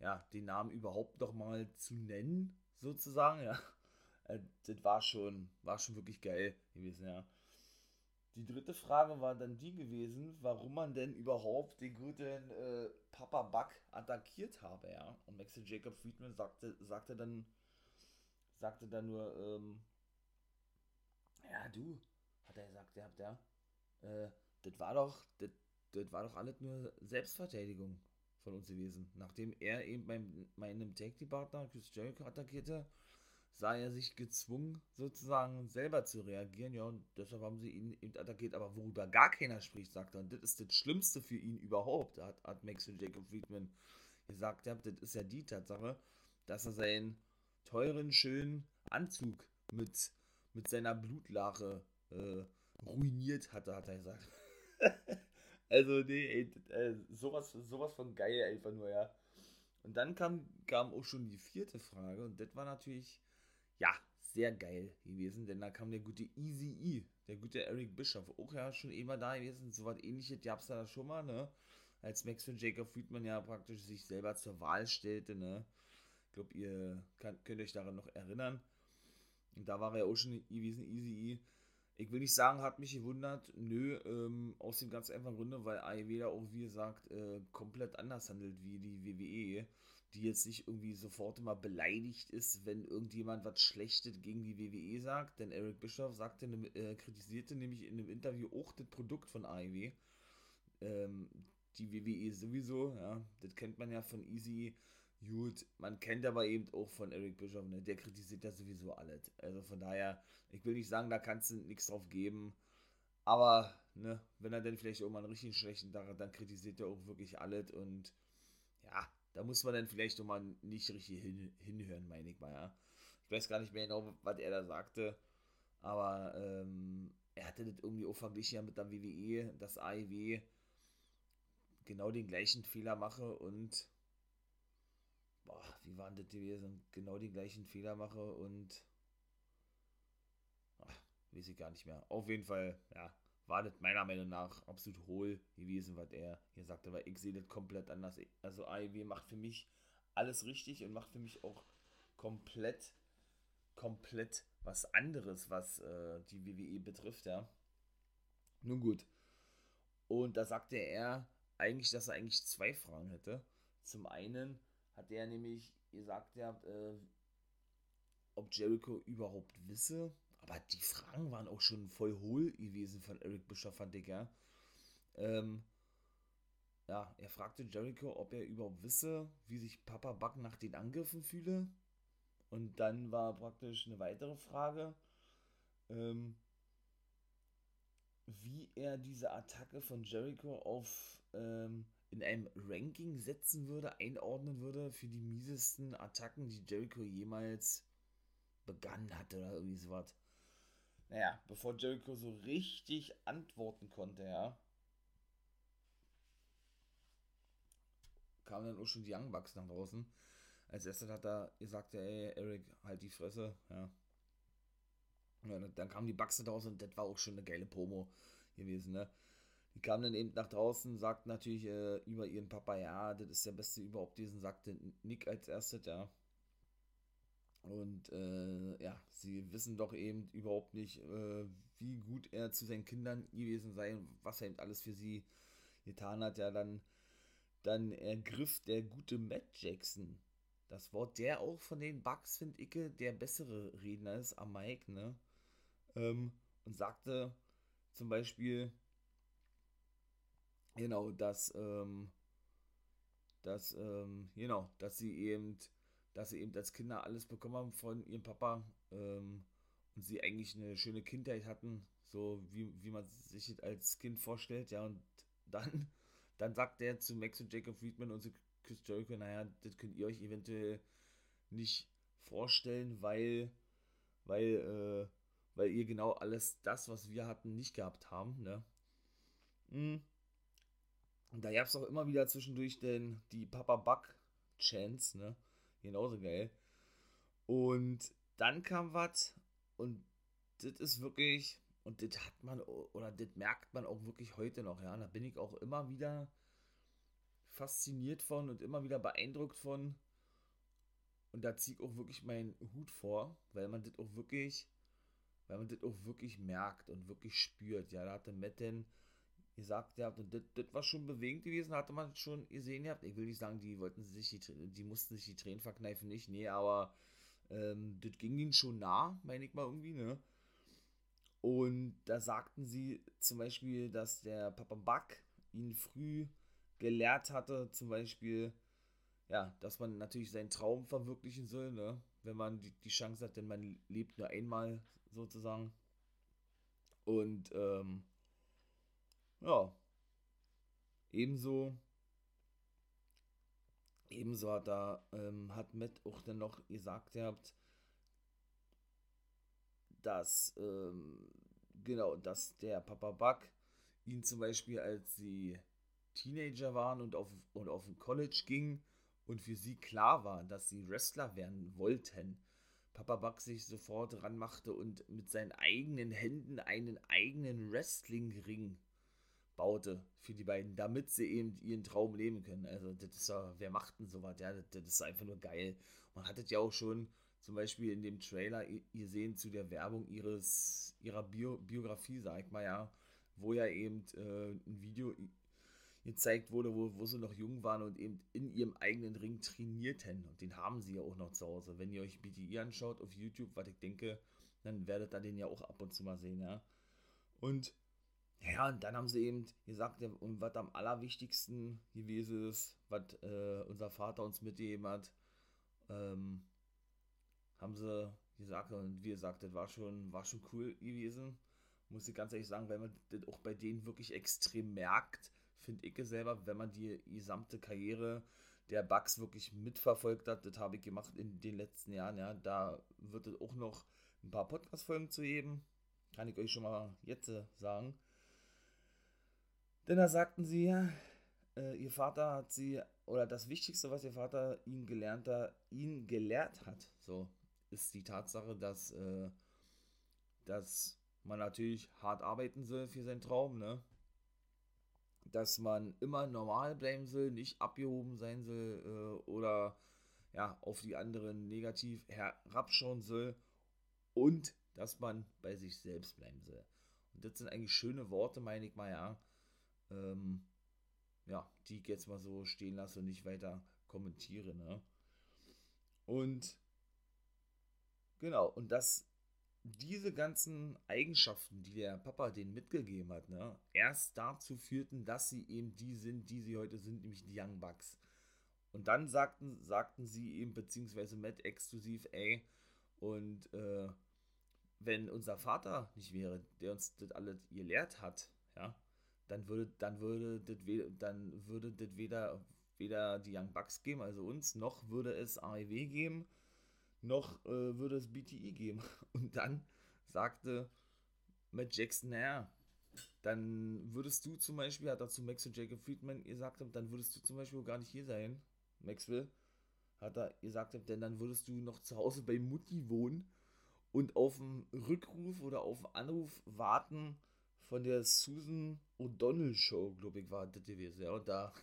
ja, den Namen überhaupt noch mal zu nennen, sozusagen, ja. Äh, das war schon, war schon wirklich geil gewesen, ja. Die dritte Frage war dann die gewesen, warum man denn überhaupt den guten äh, Papa Buck attackiert habe, ja. Und Maxi Jacob Friedman sagte, sagte dann, sagte dann nur, ähm, ja du, hat er gesagt, ihr habt ja, äh, das war doch, das, das war doch alles nur Selbstverteidigung von uns gewesen. Nachdem er eben beim meinem Tag-Partner Chris Jericho attackierte, sah er sich gezwungen, sozusagen selber zu reagieren. Ja, und deshalb haben sie ihn eben attackiert. Aber worüber gar keiner spricht, sagt er, und das ist das Schlimmste für ihn überhaupt, hat, hat Max und Jacob Friedman gesagt. Ja, das ist ja die Tatsache, dass er seinen teuren, schönen Anzug mit, mit seiner Blutlache äh, ruiniert hatte, hat er gesagt. also, nee, ey, äh, sowas, sowas von geil einfach nur, ja. Und dann kam, kam auch schon die vierte Frage und das war natürlich ja, sehr geil gewesen, denn da kam der gute Easy E, der gute Eric Bischoff, auch ja schon immer da gewesen, so was ähnliches gab es da schon mal, ne? Als Max von Jacob Friedman ja praktisch sich selber zur Wahl stellte, ne? Ich glaube, ihr kann, könnt euch daran noch erinnern. Und da war er auch schon gewesen, Easy E. ich will nicht sagen, hat mich gewundert. Nö, ähm, aus dem ganz einfachen Grunde, weil AEW da auch, wie gesagt, äh, komplett anders handelt wie die WWE, die jetzt nicht irgendwie sofort immer beleidigt ist, wenn irgendjemand was Schlechtes gegen die WWE sagt. Denn Eric Bischoff sagte, äh, kritisierte nämlich in einem Interview auch das Produkt von AEW. Ähm, die WWE sowieso, ja, das kennt man ja von Easy. Gut, man kennt aber eben auch von Eric Bischoff, ne? der kritisiert ja sowieso alles. Also von daher, ich will nicht sagen, da kannst du nichts drauf geben. Aber, ne, wenn er dann vielleicht irgendwann einen richtig schlechten Tag hat, dann kritisiert er auch wirklich alles. Und ja, da muss man dann vielleicht auch mal nicht richtig hin, hinhören, meine ich mal, ja. Ich weiß gar nicht mehr genau, was er da sagte. Aber ähm, er hatte das irgendwie auch verglichen ja mit der WWE, dass AEW genau den gleichen Fehler mache und boah, wie waren das gewesen? Genau die gleichen Fehler mache und ach, weiß ich gar nicht mehr. Auf jeden Fall, ja, war das meiner Meinung nach absolut hohl gewesen, was er hier sagte, aber ich sehe das komplett anders. Also AEW macht für mich alles richtig und macht für mich auch komplett, komplett was anderes, was äh, die WWE betrifft, ja. Nun gut. Und da sagte er eigentlich, dass er eigentlich zwei Fragen hätte. Zum einen, hat er nämlich gesagt, ja, äh, ob Jericho überhaupt wisse. Aber die Fragen waren auch schon voll hohl gewesen von Eric Bischoff, fand ich, ja. Ähm, ja, er fragte Jericho, ob er überhaupt wisse, wie sich Papa Buck nach den Angriffen fühle. Und dann war praktisch eine weitere Frage, ähm, wie er diese Attacke von Jericho auf ähm, in einem Ranking setzen würde, einordnen würde für die miesesten Attacken, die Jericho jemals begangen hatte oder irgendwie sowas. Naja, bevor Jericho so richtig antworten konnte, ja, kamen dann auch schon die Young Bucks nach draußen. Als erstes hat er gesagt, ey, Eric, halt die Fresse, ja. ja dann kamen die Bucks da raus und das war auch schon eine geile Promo gewesen, ne. Die kam dann eben nach draußen, sagt natürlich äh, über ihren Papa, ja, das ist der Beste überhaupt diesen, sagte Nick als erstes, ja. Und äh, ja, sie wissen doch eben überhaupt nicht, äh, wie gut er zu seinen Kindern gewesen sei und was er eben alles für sie getan hat. Ja, dann, dann ergriff der gute Matt Jackson das Wort, der auch von den Bugs, finde ich, der bessere Redner ist am Mike, ne? Ähm, und sagte zum Beispiel, Genau, dass, ähm, dass, ähm, genau, dass sie eben, dass sie eben als Kinder alles bekommen haben von ihrem Papa ähm, und sie eigentlich eine schöne Kindheit hatten, so wie, wie man sich das als Kind vorstellt, ja, und dann, dann sagt er zu Max und Jacob Friedman und zu Chris Jericho, naja, das könnt ihr euch eventuell nicht vorstellen, weil, weil, äh, weil ihr genau alles das, was wir hatten, nicht gehabt haben, ne? Mhm. Und da gab es auch immer wieder zwischendurch den, die Papa Buck Chance, ne? Genauso geil. Und dann kam was und das ist wirklich, und das hat man, oder das merkt man auch wirklich heute noch, ja. Da bin ich auch immer wieder fasziniert von und immer wieder beeindruckt von. Und da ziehe ich auch wirklich meinen Hut vor, weil man das auch wirklich, weil man das auch wirklich merkt und wirklich spürt. Ja, da hatte Matt denn gesagt habt, und das, war schon bewegend gewesen, hatte man schon gesehen habt. Ich will nicht sagen, die wollten sich die, die mussten sich die Tränen verkneifen, nicht, nee, aber ähm, das ging ihnen schon nah, meine ich mal irgendwie, ne? Und da sagten sie zum Beispiel, dass der Papa Buck ihn früh gelehrt hatte, zum Beispiel, ja, dass man natürlich seinen Traum verwirklichen soll, ne? Wenn man die, die Chance hat, denn man lebt nur einmal sozusagen. Und ähm, ja. Ebenso, ebenso hat da, ähm, hat Matt auch dann noch gesagt gehabt, dass, ähm, genau, dass der Papa Buck ihn zum Beispiel, als sie Teenager waren und auf, und auf ein College ging und für sie klar war, dass sie Wrestler werden wollten, Papa Buck sich sofort ranmachte und mit seinen eigenen Händen einen eigenen Wrestling-Ring baute für die beiden, damit sie eben ihren Traum leben können. Also, das ist ja, wer macht denn sowas? Ja, das, das ist einfach nur geil. Man hat es ja auch schon zum Beispiel in dem Trailer, ihr sehen zu der Werbung ihres, ihrer Bio, Biografie, sag ich mal, ja, wo ja eben äh, ein Video gezeigt wurde, wo, wo sie noch jung waren und eben in ihrem eigenen Ring trainierten. Und den haben sie ja auch noch zu Hause. Wenn ihr euch BTI anschaut auf YouTube, was ich denke, dann werdet ihr den ja auch ab und zu mal sehen, ja. Und ja, und dann haben sie eben gesagt, und was am allerwichtigsten gewesen ist, was äh, unser Vater uns mitgegeben hat, ähm, haben sie gesagt, und wie gesagt, das war schon, war schon cool gewesen. Muss ich ganz ehrlich sagen, weil man das auch bei denen wirklich extrem merkt, finde ich selber, wenn man die gesamte Karriere der Bugs wirklich mitverfolgt hat, das habe ich gemacht in den letzten Jahren, ja, da wird es auch noch ein paar Podcast-Folgen zu geben, kann ich euch schon mal jetzt sagen. Denn da sagten sie, äh, ihr Vater hat sie, oder das Wichtigste, was ihr Vater ihn gelernt hat, ihn gelehrt hat, so, ist die Tatsache, dass, äh, dass man natürlich hart arbeiten soll für seinen Traum, ne? Dass man immer normal bleiben soll, nicht abgehoben sein soll äh, oder ja, auf die anderen negativ herabschauen soll und dass man bei sich selbst bleiben soll. Und das sind eigentlich schöne Worte, meine ich mal, ja. Ähm, ja, die ich jetzt mal so stehen lasse und nicht weiter kommentiere, ne? Und genau, und das diese ganzen Eigenschaften, die der Papa denen mitgegeben hat, ne, erst dazu führten, dass sie eben die sind, die sie heute sind, nämlich die Young Bucks. Und dann sagten, sagten sie eben, beziehungsweise Matt exklusiv, ey, und äh, wenn unser Vater nicht wäre, der uns das alles gelehrt hat, ja, dann würde, dann würde das, dann würde das weder, weder die Young Bucks geben, also uns, noch würde es AEW geben, noch äh, würde es BTE geben. Und dann sagte Matt Jackson, naja, dann würdest du zum Beispiel, hat dazu Max und Jacob Friedman gesagt, dann würdest du zum Beispiel gar nicht hier sein, Maxwell, hat er gesagt, denn dann würdest du noch zu Hause bei Mutti wohnen und auf einen Rückruf oder auf einen Anruf warten von der Susan O'Donnell Show, glaube ich, war das gewesen, ja, und da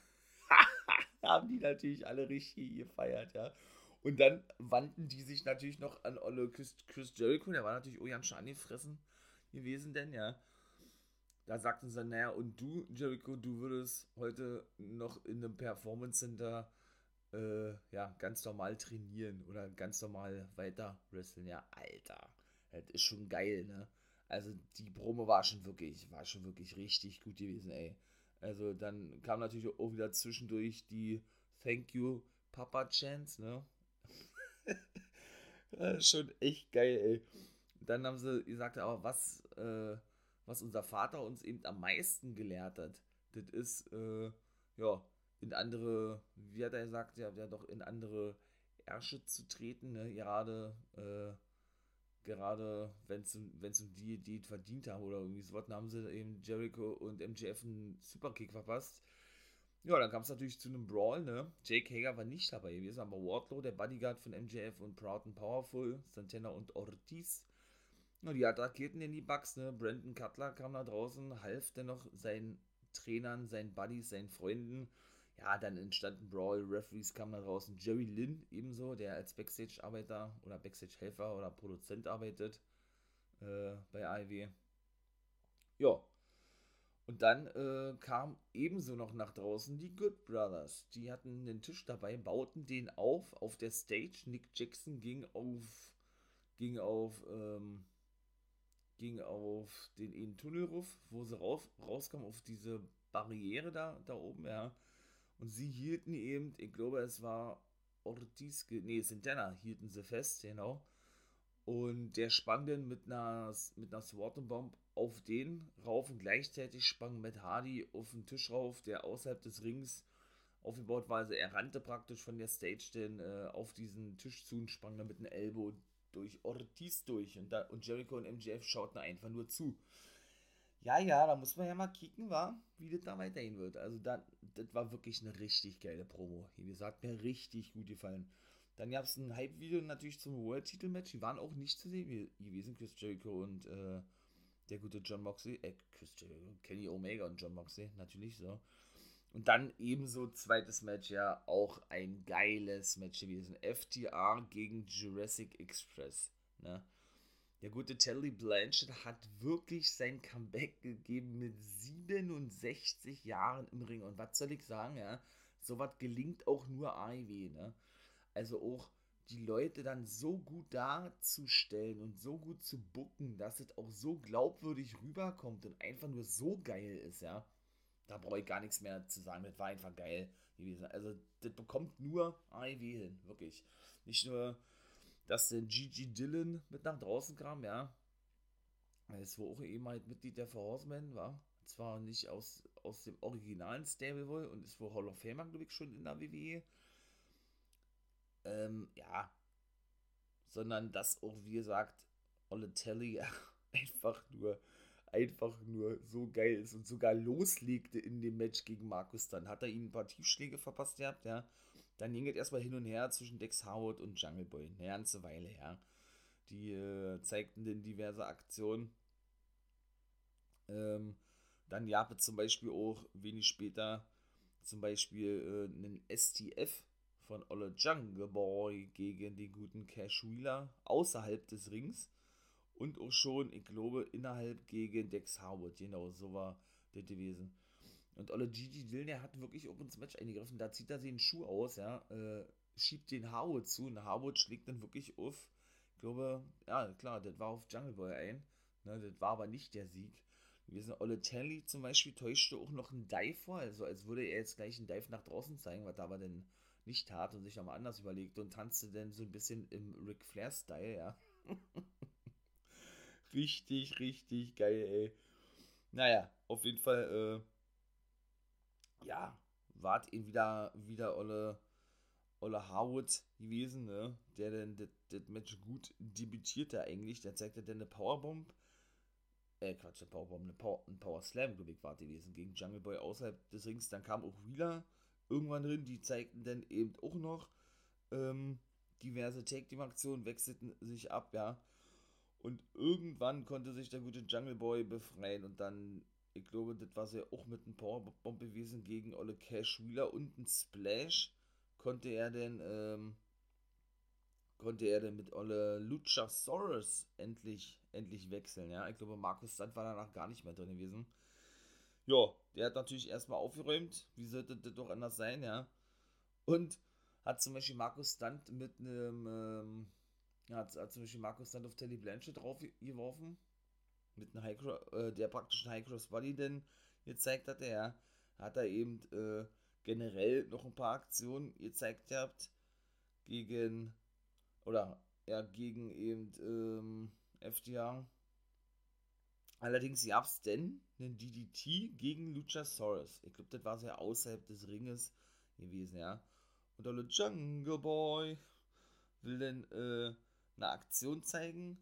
haben die natürlich alle richtig gefeiert, ja. Und dann wandten die sich natürlich noch an Olle Chris, Chris Jericho, der war natürlich auch ganz schön angefressen gewesen, denn ja. Da sagten sie, naja, und du, Jericho, du würdest heute noch in einem Performance Center äh, ja, ganz normal trainieren oder ganz normal weiter wresteln. Ja, Alter, das ist schon geil, ne? Also die Promo war schon wirklich, war schon wirklich richtig gut gewesen, ey. Also dann kam natürlich auch wieder zwischendurch die Thank you Papa Chance, ne? schon echt geil, ey. Dann haben sie gesagt, aber was, äh, was unser Vater uns eben am meisten gelehrt hat, das ist, äh, ja, in andere, wie hat er gesagt, ja, ja doch in andere Ärsche zu treten, ne? gerade, äh, gerade wenn es um die, die verdient haben oder irgendwie so was, haben sie eben Jericho und MJF einen Superkick verpasst. Ja, dann kam es natürlich zu einem Brawl, ne? Jake Hager war nicht dabei gewesen, aber Wardlow, der Bodyguard von MJF und Proud and Powerful, Santana und Ortiz. Ja, die attackierten in die Bugs, ne? Brandon Cutler kam da draußen, half dennoch seinen Trainern, seinen Buddies, seinen Freunden. Ja, dann entstand ein Brawl, Referees kamen da draußen. Jerry Lynn ebenso, der als Backstage-Arbeiter oder Backstage-Helfer oder Produzent arbeitet äh, bei AEW. Ja, und dann äh, kam ebenso noch nach draußen die Good Brothers. Die hatten einen Tisch dabei, bauten den auf auf der Stage. Nick Jackson ging auf ging auf ähm, ging auf den, den Tunnelruf, wo sie rauf, rauskam auf diese Barriere da da oben, ja. Und sie hielten eben, ich glaube, es war Ortiz, nee, Santana hielten sie fest, genau. Und der sprang dann mit einer, mit einer Sword Bomb auf den rauf und gleichzeitig sprang Matt Hardy auf den Tisch rauf, der außerhalb des Rings aufgebaut war. Also er rannte praktisch von der Stage denn äh, auf diesen Tisch zu und sprang dann mit einem Elbow durch Ortiz durch. Und, da, und Jericho und MJF schauten einfach nur zu. Ja, ja, da muss man ja mal kicken, war, wie das da weitergehen wird. Also da, das war wirklich eine richtig geile Promo. Wie gesagt, mir richtig gut gefallen. Dann gab es ein Hype-Video natürlich zum World-Titel-Match. Die waren auch nicht zu sehen gewesen, Chris Jericho und äh, der gute John Moxley, äh, Chris Kenny Omega und John Moxley, natürlich so. Und dann ebenso zweites Match, ja, auch ein geiles Match gewesen. FTR gegen Jurassic Express. Ne? Der gute Telly Blanchett hat wirklich sein Comeback gegeben mit 67 Jahren im Ring. Und was soll ich sagen, ja? Sowas gelingt auch nur AEW, ne? Also auch die Leute dann so gut darzustellen und so gut zu bucken, dass es auch so glaubwürdig rüberkommt und einfach nur so geil ist, ja. Da brauche ich gar nichts mehr zu sagen. Das war einfach geil gewesen. Also, das bekommt nur AEW hin, wirklich. Nicht nur, dass der Gigi Dillon mit nach draußen kam, ja. Es war auch eben halt Mitglied der Four Horsemen, war. Zwar nicht aus, aus dem originalen Stable wohl und ist wohl Hall of Famer, glaube ich, schon in der WWE ähm, ja, sondern dass auch, wie gesagt, Olle Telly einfach nur, einfach nur so geil ist und sogar loslegte in dem Match gegen Markus. Dann hat er ihm ein paar Tiefschläge verpasst gehabt, ja. Dann ging es erstmal hin und her zwischen Dex Howard und Jungle Boy, eine ganze Weile her. Die äh, zeigten dann diverse Aktionen. Ähm, dann es zum Beispiel auch wenig später zum Beispiel äh, einen STF von Olle Jungle Boy gegen den guten Cash Wheeler außerhalb des Rings und auch schon, ich glaube, innerhalb gegen Dex Howard. Genau, so war das gewesen. Und Olle Gigi Dillon, der hat wirklich auch ins Match eingegriffen. Da zieht er sich den Schuh aus, ja, äh, schiebt den Howard zu und Howard schlägt dann wirklich auf, ich glaube, ja, klar, das war auf Jungle Boy ein. Ne, das war aber nicht der Sieg. Wir sind Olle Telly zum Beispiel täuschte auch noch einen Dive vor, also als würde er jetzt gleich einen Dive nach draußen zeigen, was da war denn nicht tat und sich nochmal anders überlegte und tanzte dann so ein bisschen im Ric Flair-Style, ja. richtig, richtig geil, ey. Naja, auf jeden Fall, äh, ja, wart eben wieder, wieder Olle, Olle Howard gewesen, ne? Der dann das Match gut debütierte eigentlich. Der zeigte dann eine Powerbomb. Äh, Quatsch, eine Powerbomb, eine Power, ein Power Slam, glaube ich, war gewesen gegen Jungle Boy außerhalb des Rings. Dann kam auch Wheeler irgendwann drin. Die zeigten dann eben auch noch ähm, diverse Take-Team-Aktionen, wechselten sich ab, ja. Und irgendwann konnte sich der gute Jungle Boy befreien und dann, ich glaube, das war ja auch mit einem Powerbomb gewesen gegen Olle Cash Wheeler und ein Splash konnte er denn, ähm, konnte er denn mit Olle Luchasaurus endlich, endlich wechseln, ja. Ich glaube, Markus Sand war danach gar nicht mehr drin gewesen. Ja, der hat natürlich erstmal aufgeräumt. Wie sollte das doch anders sein, ja? Und hat zum Beispiel Markus Stunt mit einem, ähm, hat, hat, zum Beispiel Markus Stunt auf Telly Blanchett drauf geworfen. Mit einem High äh, der praktischen High Cross Body denn gezeigt hat, ja. Hat er eben äh, generell noch ein paar Aktionen gezeigt gehabt gegen, oder ja, gegen eben ähm, FDR Allerdings gab es denn einen DDT gegen Luchasaurus. Ich glaube, das war sehr außerhalb des Ringes gewesen, ja. Und der Jungle Boy will dann äh, eine Aktion zeigen.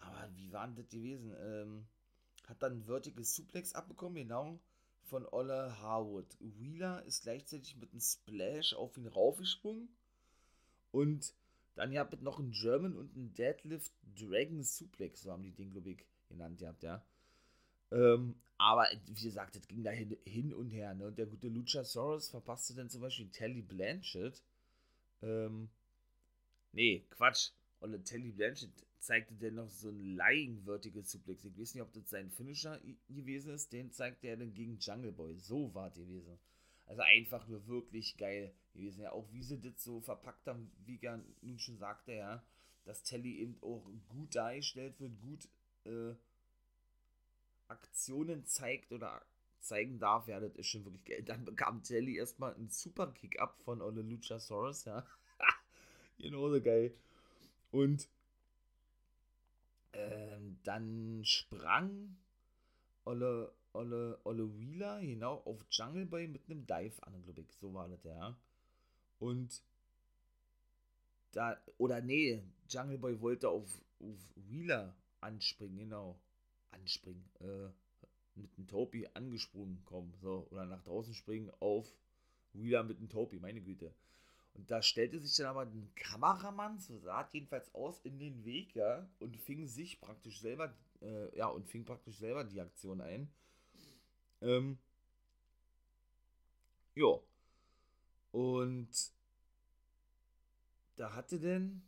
Aber wie war denn das gewesen? Ähm, hat dann ein Vertical Suplex abbekommen, genau, von Olle Harwood. Wheeler ist gleichzeitig mit einem Splash auf ihn raufgesprungen. Und dann ja mit noch ein German und ein Deadlift Dragon Suplex, so haben die den, glaube ich, genannt habt, ja. Ähm, aber wie gesagt, das ging da hin, hin und her. Ne? Und der gute Luchasaurus verpasste dann zum Beispiel Telly Blanchett. Ähm, nee, Quatsch. Und Telly Blanchett zeigte dann noch so ein Vertical Suplex. Ich weiß nicht, ob das sein Finisher gewesen ist. Den zeigte er dann gegen Jungle Boy. So war es gewesen. Also einfach nur wirklich geil gewesen. Ja, auch wie sie das so verpackt haben, wie ich nun schon sagte, ja, dass Telly eben auch gut dargestellt wird, gut äh, Aktionen zeigt oder zeigen darf, ja, das ist schon wirklich geil. Dann bekam Telly erstmal einen super Kick-Up von Olle Luchasaurus, ja. genau so geil. Und ähm, dann sprang Olle, Olle, Olle Wheeler genau auf Jungle Boy mit einem Dive an, glaube ich. So war das, ja. Und da, oder nee, Jungle Boy wollte auf, auf Wheeler anspringen, genau. Anspringen, äh, mit einem Topi angesprungen kommen, so, oder nach draußen springen auf Wheeler mit einem Topi, meine Güte. Und da stellte sich dann aber ein Kameramann, so sah es jedenfalls aus, in den Weg, ja, und fing sich praktisch selber, äh, ja, und fing praktisch selber die Aktion ein. Ähm, Ja. Und da hatte denn,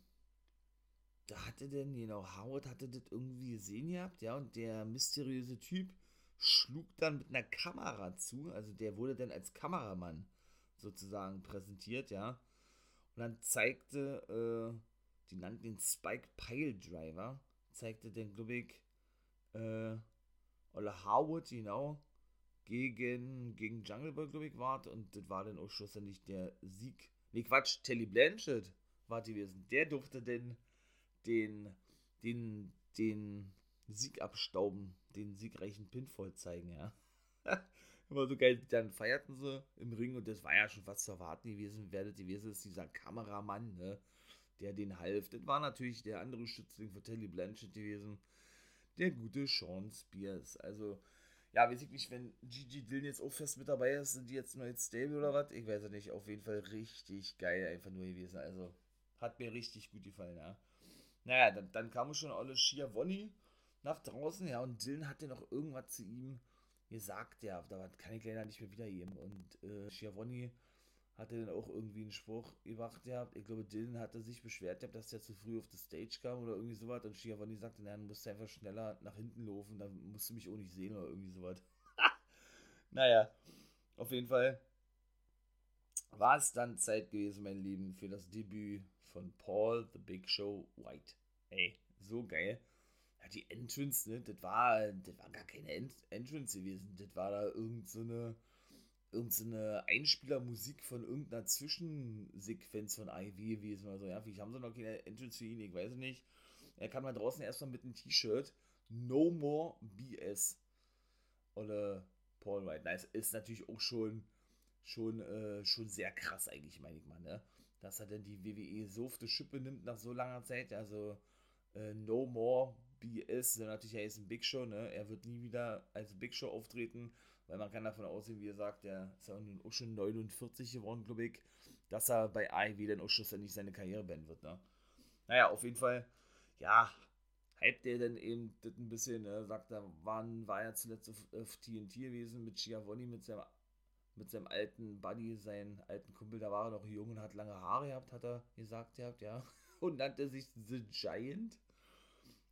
da hatte denn, genau, Howard hatte das irgendwie gesehen gehabt, ja, und der mysteriöse Typ schlug dann mit einer Kamera zu, also der wurde dann als Kameramann sozusagen präsentiert, ja. Und dann zeigte, äh, die nannten den Spike Pile Driver, zeigte den, glaube ich, äh, oder Howard, genau, gegen, gegen Jungle Boy, glaube ich, war und das war dann auch schlussendlich der Sieg. Nee, Quatsch, Telly Blanchett war gewesen. Der durfte denn den, den, den Sieg abstauben, den siegreichen Pinfall zeigen, ja. Immer so geil, dann feierten sie im Ring und das war ja schon fast zu erwarten gewesen, werdet gewesen ist dieser Kameramann, ne, der den half. Das war natürlich der andere Schützling von Telly Blanchett gewesen, der gute Sean Spears. Also, ja, weiß ich nicht, wenn Gigi Dillon jetzt auch fest mit dabei ist, sind die jetzt neu Stable oder was? Ich weiß ja nicht, auf jeden Fall richtig geil einfach nur gewesen. Also, hat mir richtig gut gefallen, ja. Naja, dann, dann kam schon alle Schiavoni nach draußen, ja, und Dylan hatte noch irgendwas zu ihm gesagt, ja, da kann ich leider nicht mehr wiedergeben. Und äh, Schiavoni hatte dann auch irgendwie einen Spruch gemacht, ja, ich glaube, Dylan hatte sich beschwert, dass der zu früh auf die Stage kam oder irgendwie sowas. Und Schiavoni sagte, nein, du musst einfach schneller nach hinten laufen, dann musst du mich auch nicht sehen oder irgendwie sowas. naja, auf jeden Fall war es dann Zeit gewesen, mein Lieben, für das Debüt von Paul the Big Show White. Ey, so geil. Die Entrance, ne, das war, das war gar keine Ent Entrance gewesen. Das war da irgend so irgend so Einspielermusik von irgendeiner Zwischensequenz von IV gewesen. Also, ja, vielleicht haben sie noch keine Entrance für ihn, ich weiß nicht. Er kam mal draußen erstmal mit einem T-Shirt. No more BS. Oder Paul White. Es ist natürlich auch schon, schon, äh, schon sehr krass, eigentlich, meine ich mal, ne? dass er denn die WWE so auf die Schippe nimmt nach so langer Zeit. Also äh, No More BS, natürlich er ist ein Big Show, ne? Er wird nie wieder als Big Show auftreten, weil man kann davon ausgehen, wie er sagt, der ist ja auch schon 49 geworden, glaube ich, dass er bei AEW dann auch schlussendlich seine Karriere beenden wird, ne? Naja, auf jeden Fall, ja, hypt er dann eben das ein bisschen, ne? sagt er, wann war er zuletzt auf, auf TNT gewesen mit Schiavoni, mit seinem mit seinem alten Buddy, seinen alten Kumpel, da war er noch jung und hat lange Haare gehabt, hat er gesagt gehabt, ja. Und nannte sich The Giant.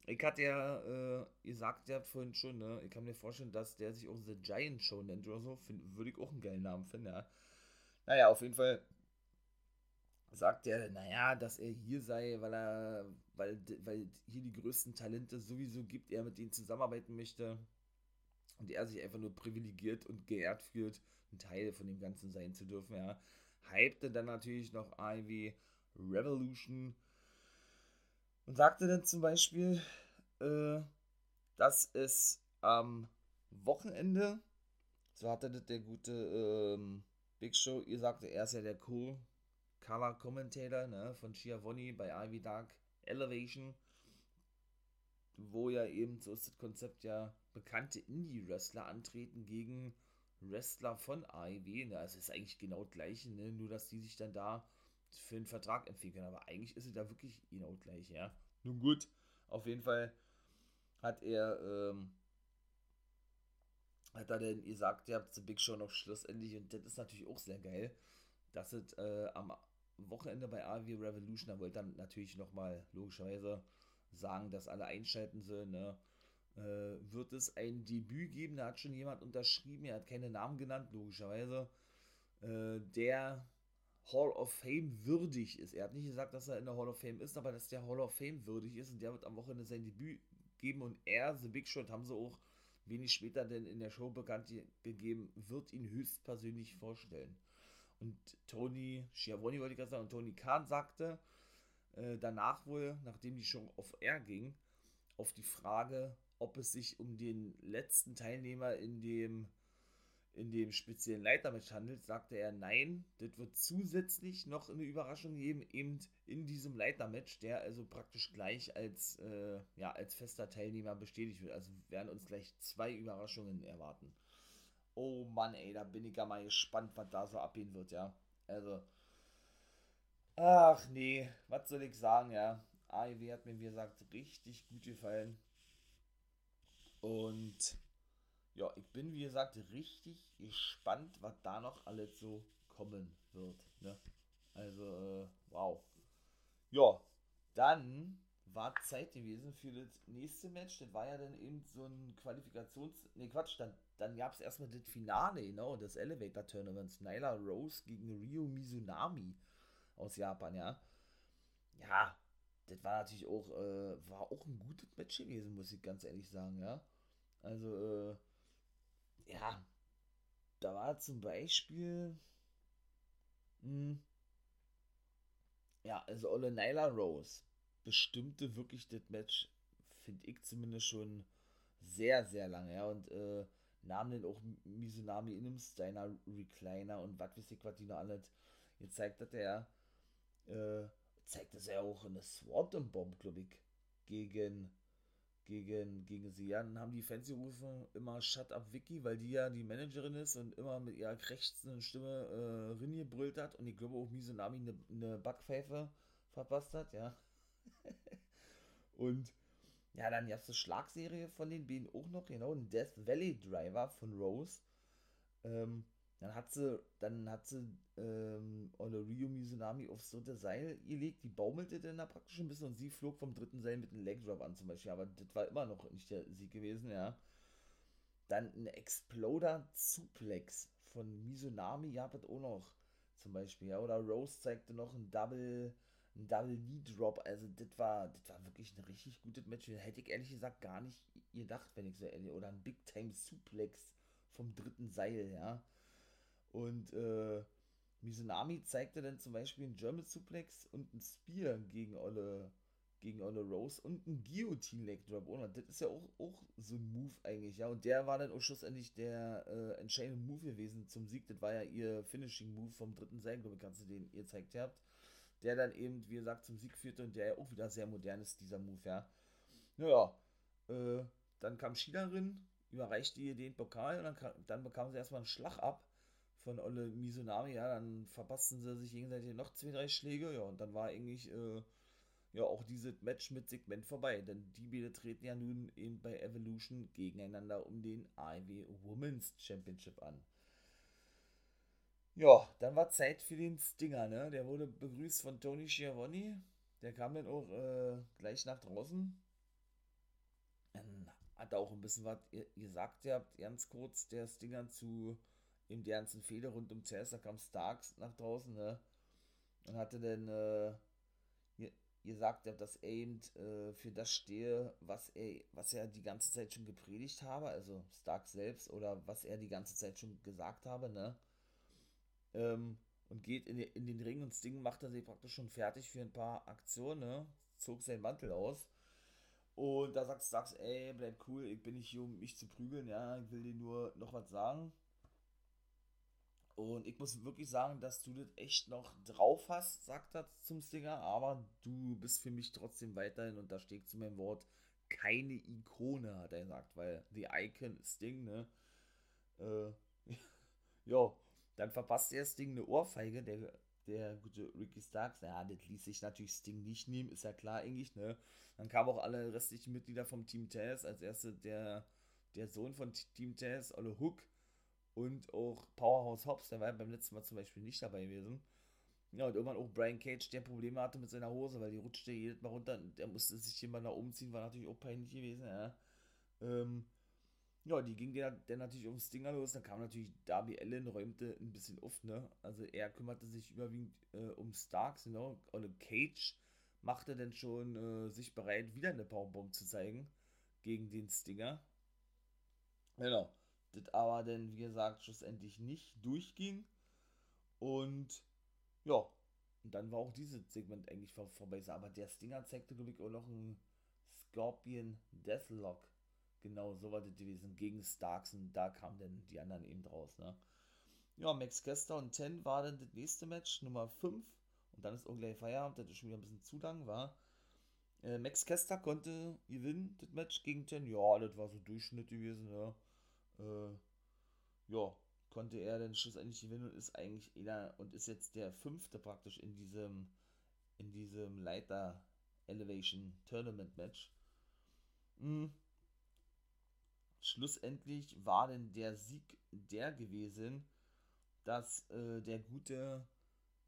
Ich hatte ja äh, gesagt ja vorhin schon, ne? Ich kann mir vorstellen, dass der sich auch The Giant Show nennt oder so. Würde ich auch einen geilen Namen finden, ja. Naja, auf jeden Fall sagt er, naja, dass er hier sei, weil er, weil, weil hier die größten Talente sowieso gibt, er mit denen zusammenarbeiten möchte und er sich einfach nur privilegiert und geehrt fühlt, ein Teil von dem Ganzen sein zu dürfen, ja. Hypte dann natürlich noch AEW Revolution und sagte dann zum Beispiel, äh, dass es am Wochenende, so hatte das der gute ähm, Big Show, ihr sagte, er ist ja der cool Color Commentator ne, von Schiavoni bei Ivy Dark Elevation, wo ja eben, so ist das Konzept ja, bekannte Indie-Wrestler antreten gegen Wrestler von AEW. Ne? Also ist eigentlich genau das gleiche, ne? nur dass die sich dann da für einen Vertrag empfehlen Aber eigentlich ist es da wirklich genau das gleiche, ja. Nun gut, auf jeden Fall hat er, ähm, hat er denn gesagt, ihr habt The Big Show noch schlussendlich und das ist natürlich auch sehr geil, dass es äh, am Wochenende bei AEW Revolution, da wollte dann natürlich nochmal logischerweise sagen, dass alle einschalten sollen, ne? äh, wird es ein Debüt geben. Da hat schon jemand unterschrieben, er hat keine Namen genannt, logischerweise, äh, der Hall of Fame würdig ist. Er hat nicht gesagt, dass er in der Hall of Fame ist, aber dass der Hall of Fame würdig ist und der wird am Wochenende sein Debüt geben und er, The Big Shot, haben sie auch wenig später denn in der Show bekannt gegeben, wird ihn höchstpersönlich vorstellen. Und Tony Schiavoni wollte ich gerade sagen, und Tony Khan sagte äh, danach wohl, nachdem die Show auf Air ging, auf die Frage, ob es sich um den letzten Teilnehmer in dem, in dem speziellen Leitermatch handelt, sagte er nein. Das wird zusätzlich noch eine Überraschung geben, eben in diesem Leitermatch, der also praktisch gleich als, äh, ja, als fester Teilnehmer bestätigt wird. Also werden uns gleich zwei Überraschungen erwarten. Oh Mann, ey, da bin ich ja mal gespannt, was da so abgehen wird, ja. Also. Ach nee, was soll ich sagen, ja. AEW hat mir, wie gesagt, richtig gut gefallen. Und ja, ich bin wie gesagt richtig gespannt, was da noch alles so kommen wird. Ne? Also, äh, wow. Ja, dann war Zeit gewesen für das nächste Match. Das war ja dann eben so ein Qualifikations... Ne, Quatsch, dann, dann gab es erstmal das Finale, genau, des Elevator Tournaments. Nyla Rose gegen Ryo Mizunami aus Japan, ja. Ja, das war natürlich auch, äh, war auch ein gutes Match gewesen, muss ich ganz ehrlich sagen, ja. Also, äh, ja, da war zum Beispiel, mh, hm, ja, also Olle Nyla Rose bestimmte wirklich das Match, finde ich zumindest schon sehr, sehr lange, ja, und äh, nahm dann auch Mizunami in einem Steiner Recliner und was weiß ich, was die noch alles gezeigt hat, der, äh, zeigt das ja auch in der Sword Bomb, glaube ich, gegen gegen, gegen sie. Ja, dann haben die Fans gerufen immer Shut up Vicky, weil die ja die Managerin ist und immer mit ihrer krächzenden Stimme äh, Rin gebrüllt hat und ich glaube auch Misunami eine, eine Backpfeife verpasst hat, ja. und ja, dann gab es eine Schlagserie von den beiden auch noch, genau, ein Death Valley Driver von Rose. Ähm, dann hat sie, dann hat sie ähm, Ryo Mizunami aufs dritte Seil gelegt, die baumelte dann da praktisch ein bisschen und sie flog vom dritten Seil mit einem Leg Drop an zum Beispiel, aber das war immer noch nicht der Sieg gewesen, ja. Dann ein Exploder Suplex von Mizunami gab es auch noch zum Beispiel, ja. Oder Rose zeigte noch ein Double, ein Double Knee Drop, also das war, das war wirklich ein richtig gutes Match. Hätte ich ehrlich gesagt gar nicht gedacht, wenn ich so ehrlich, oder ein Big Time Suplex vom dritten Seil, ja und äh, Mizunami zeigte dann zum Beispiel einen German Suplex und einen Spear gegen Olle, gegen Olle Rose und einen Guillotine Leg Drop. Oh, das ist ja auch, auch so ein Move eigentlich, ja. Und der war dann auch schlussendlich der äh, entscheidende Move gewesen zum Sieg. Das war ja ihr Finishing Move vom dritten Seil, glaube ich, kannst du den ihr gezeigt habt. Der dann eben, wie gesagt, zum Sieg führte und der ja auch wieder sehr modern ist, dieser Move, ja. Naja, äh, dann kam Schiederin, überreichte ihr den Pokal und dann, dann bekam sie erstmal einen Schlag ab von Olle Misunami, ja, dann verpassten sie sich gegenseitig noch zwei, drei Schläge, ja, und dann war eigentlich, äh, ja, auch dieses Match mit Segment vorbei, denn die beiden treten ja nun eben bei Evolution gegeneinander um den AEW Women's Championship an. Ja, dann war Zeit für den Stinger, ne? Der wurde begrüßt von Tony Schiavone. Der kam dann auch äh, gleich nach draußen. Dann hat er auch ein bisschen was gesagt, ihr habt ganz kurz der Stinger zu eben die ganzen Fehler rund um CS, da kam Starks nach draußen, ne? Und hatte dann äh, gesagt, dass er eben äh, für das stehe, was er, was er die ganze Zeit schon gepredigt habe, also Stark selbst, oder was er die ganze Zeit schon gesagt habe, ne? Ähm, und geht in, in den Ring und Sting macht er sich praktisch schon fertig für ein paar Aktionen, ne? Zog seinen Mantel aus. Und da sagt Starks, ey, bleib cool, ich bin nicht hier, um mich zu prügeln, ja, ich will dir nur noch was sagen. Und ich muss wirklich sagen, dass du das echt noch drauf hast, sagt er zum Stinger, aber du bist für mich trotzdem weiterhin, und da steht zu meinem Wort, keine Ikone, hat er gesagt, weil The Icon Sting, ne? Äh, ja, dann verpasst er Sting eine Ohrfeige, der, der gute Ricky Starks, ja, das ließ sich natürlich Sting nicht nehmen, ist ja klar eigentlich, ne? Dann kamen auch alle restlichen Mitglieder vom Team Taz, als erste der, der Sohn von Team Taz, Olle Hook, und auch Powerhouse Hobbs, der war beim letzten Mal zum Beispiel nicht dabei gewesen. Ja, und irgendwann auch Brian Cage, der Probleme hatte mit seiner Hose, weil die rutschte jedes Mal runter und der musste sich mal nach oben ziehen, war natürlich auch peinlich gewesen, ja. Ähm, ja, die ging der, der natürlich ums Stinger los, dann kam natürlich Darby Allen, räumte ein bisschen auf, ne? Also er kümmerte sich überwiegend äh, um Starks, ne? Und Cage machte dann schon äh, sich bereit, wieder eine Powerbomb zu zeigen gegen den Stinger. Genau das aber dann, wie gesagt, schlussendlich nicht durchging. Und ja, und dann war auch dieses Segment eigentlich vor, vorbei. Aber der Stinger zeigte, glaube ich, auch noch einen Scorpion Deathlock. Genau, so war das gewesen gegen Starks und da kamen dann die anderen eben draus. Ne? Ja, Max Kester und Ten war dann das nächste Match, Nummer 5. Und dann ist auch gleich Feierabend, das ist schon wieder ein bisschen zu lang war. Äh, Max Kester konnte gewinnen, das Match gegen Ten. Ja, das war so Durchschnitt gewesen. Ja äh, ja, konnte er dann schlussendlich gewinnen und ist eigentlich einer und ist jetzt der fünfte praktisch in diesem in diesem Leiter Elevation Tournament Match. Mhm. Schlussendlich war denn der Sieg der gewesen, dass äh, der gute,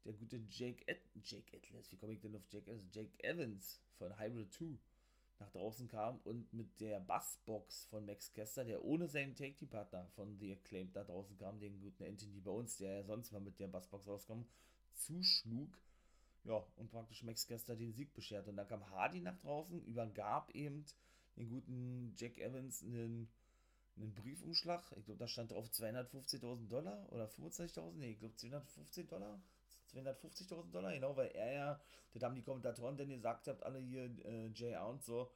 der gute Jake, Ed Jake Atlas, wie komme ich denn auf Jake Atlas? Jake Evans von Hybrid 2 nach draußen kam und mit der Bassbox von Max Kester, der ohne seinen Take-Team-Partner von The Acclaimed da draußen kam, den guten Anthony bei uns, der ja sonst mal mit der Bassbox rauskam, zuschlug. Ja, und praktisch Max Kester den Sieg beschert. Und dann kam Hardy nach draußen, übergab eben den guten Jack Evans einen, einen Briefumschlag. Ich glaube, da stand drauf 250.000 Dollar oder 25.000. Nee, ich glaube 215 Dollar. 250.000 Dollar, genau, weil er ja, das haben die Kommentatoren denn gesagt habt, alle hier, äh, JR und so,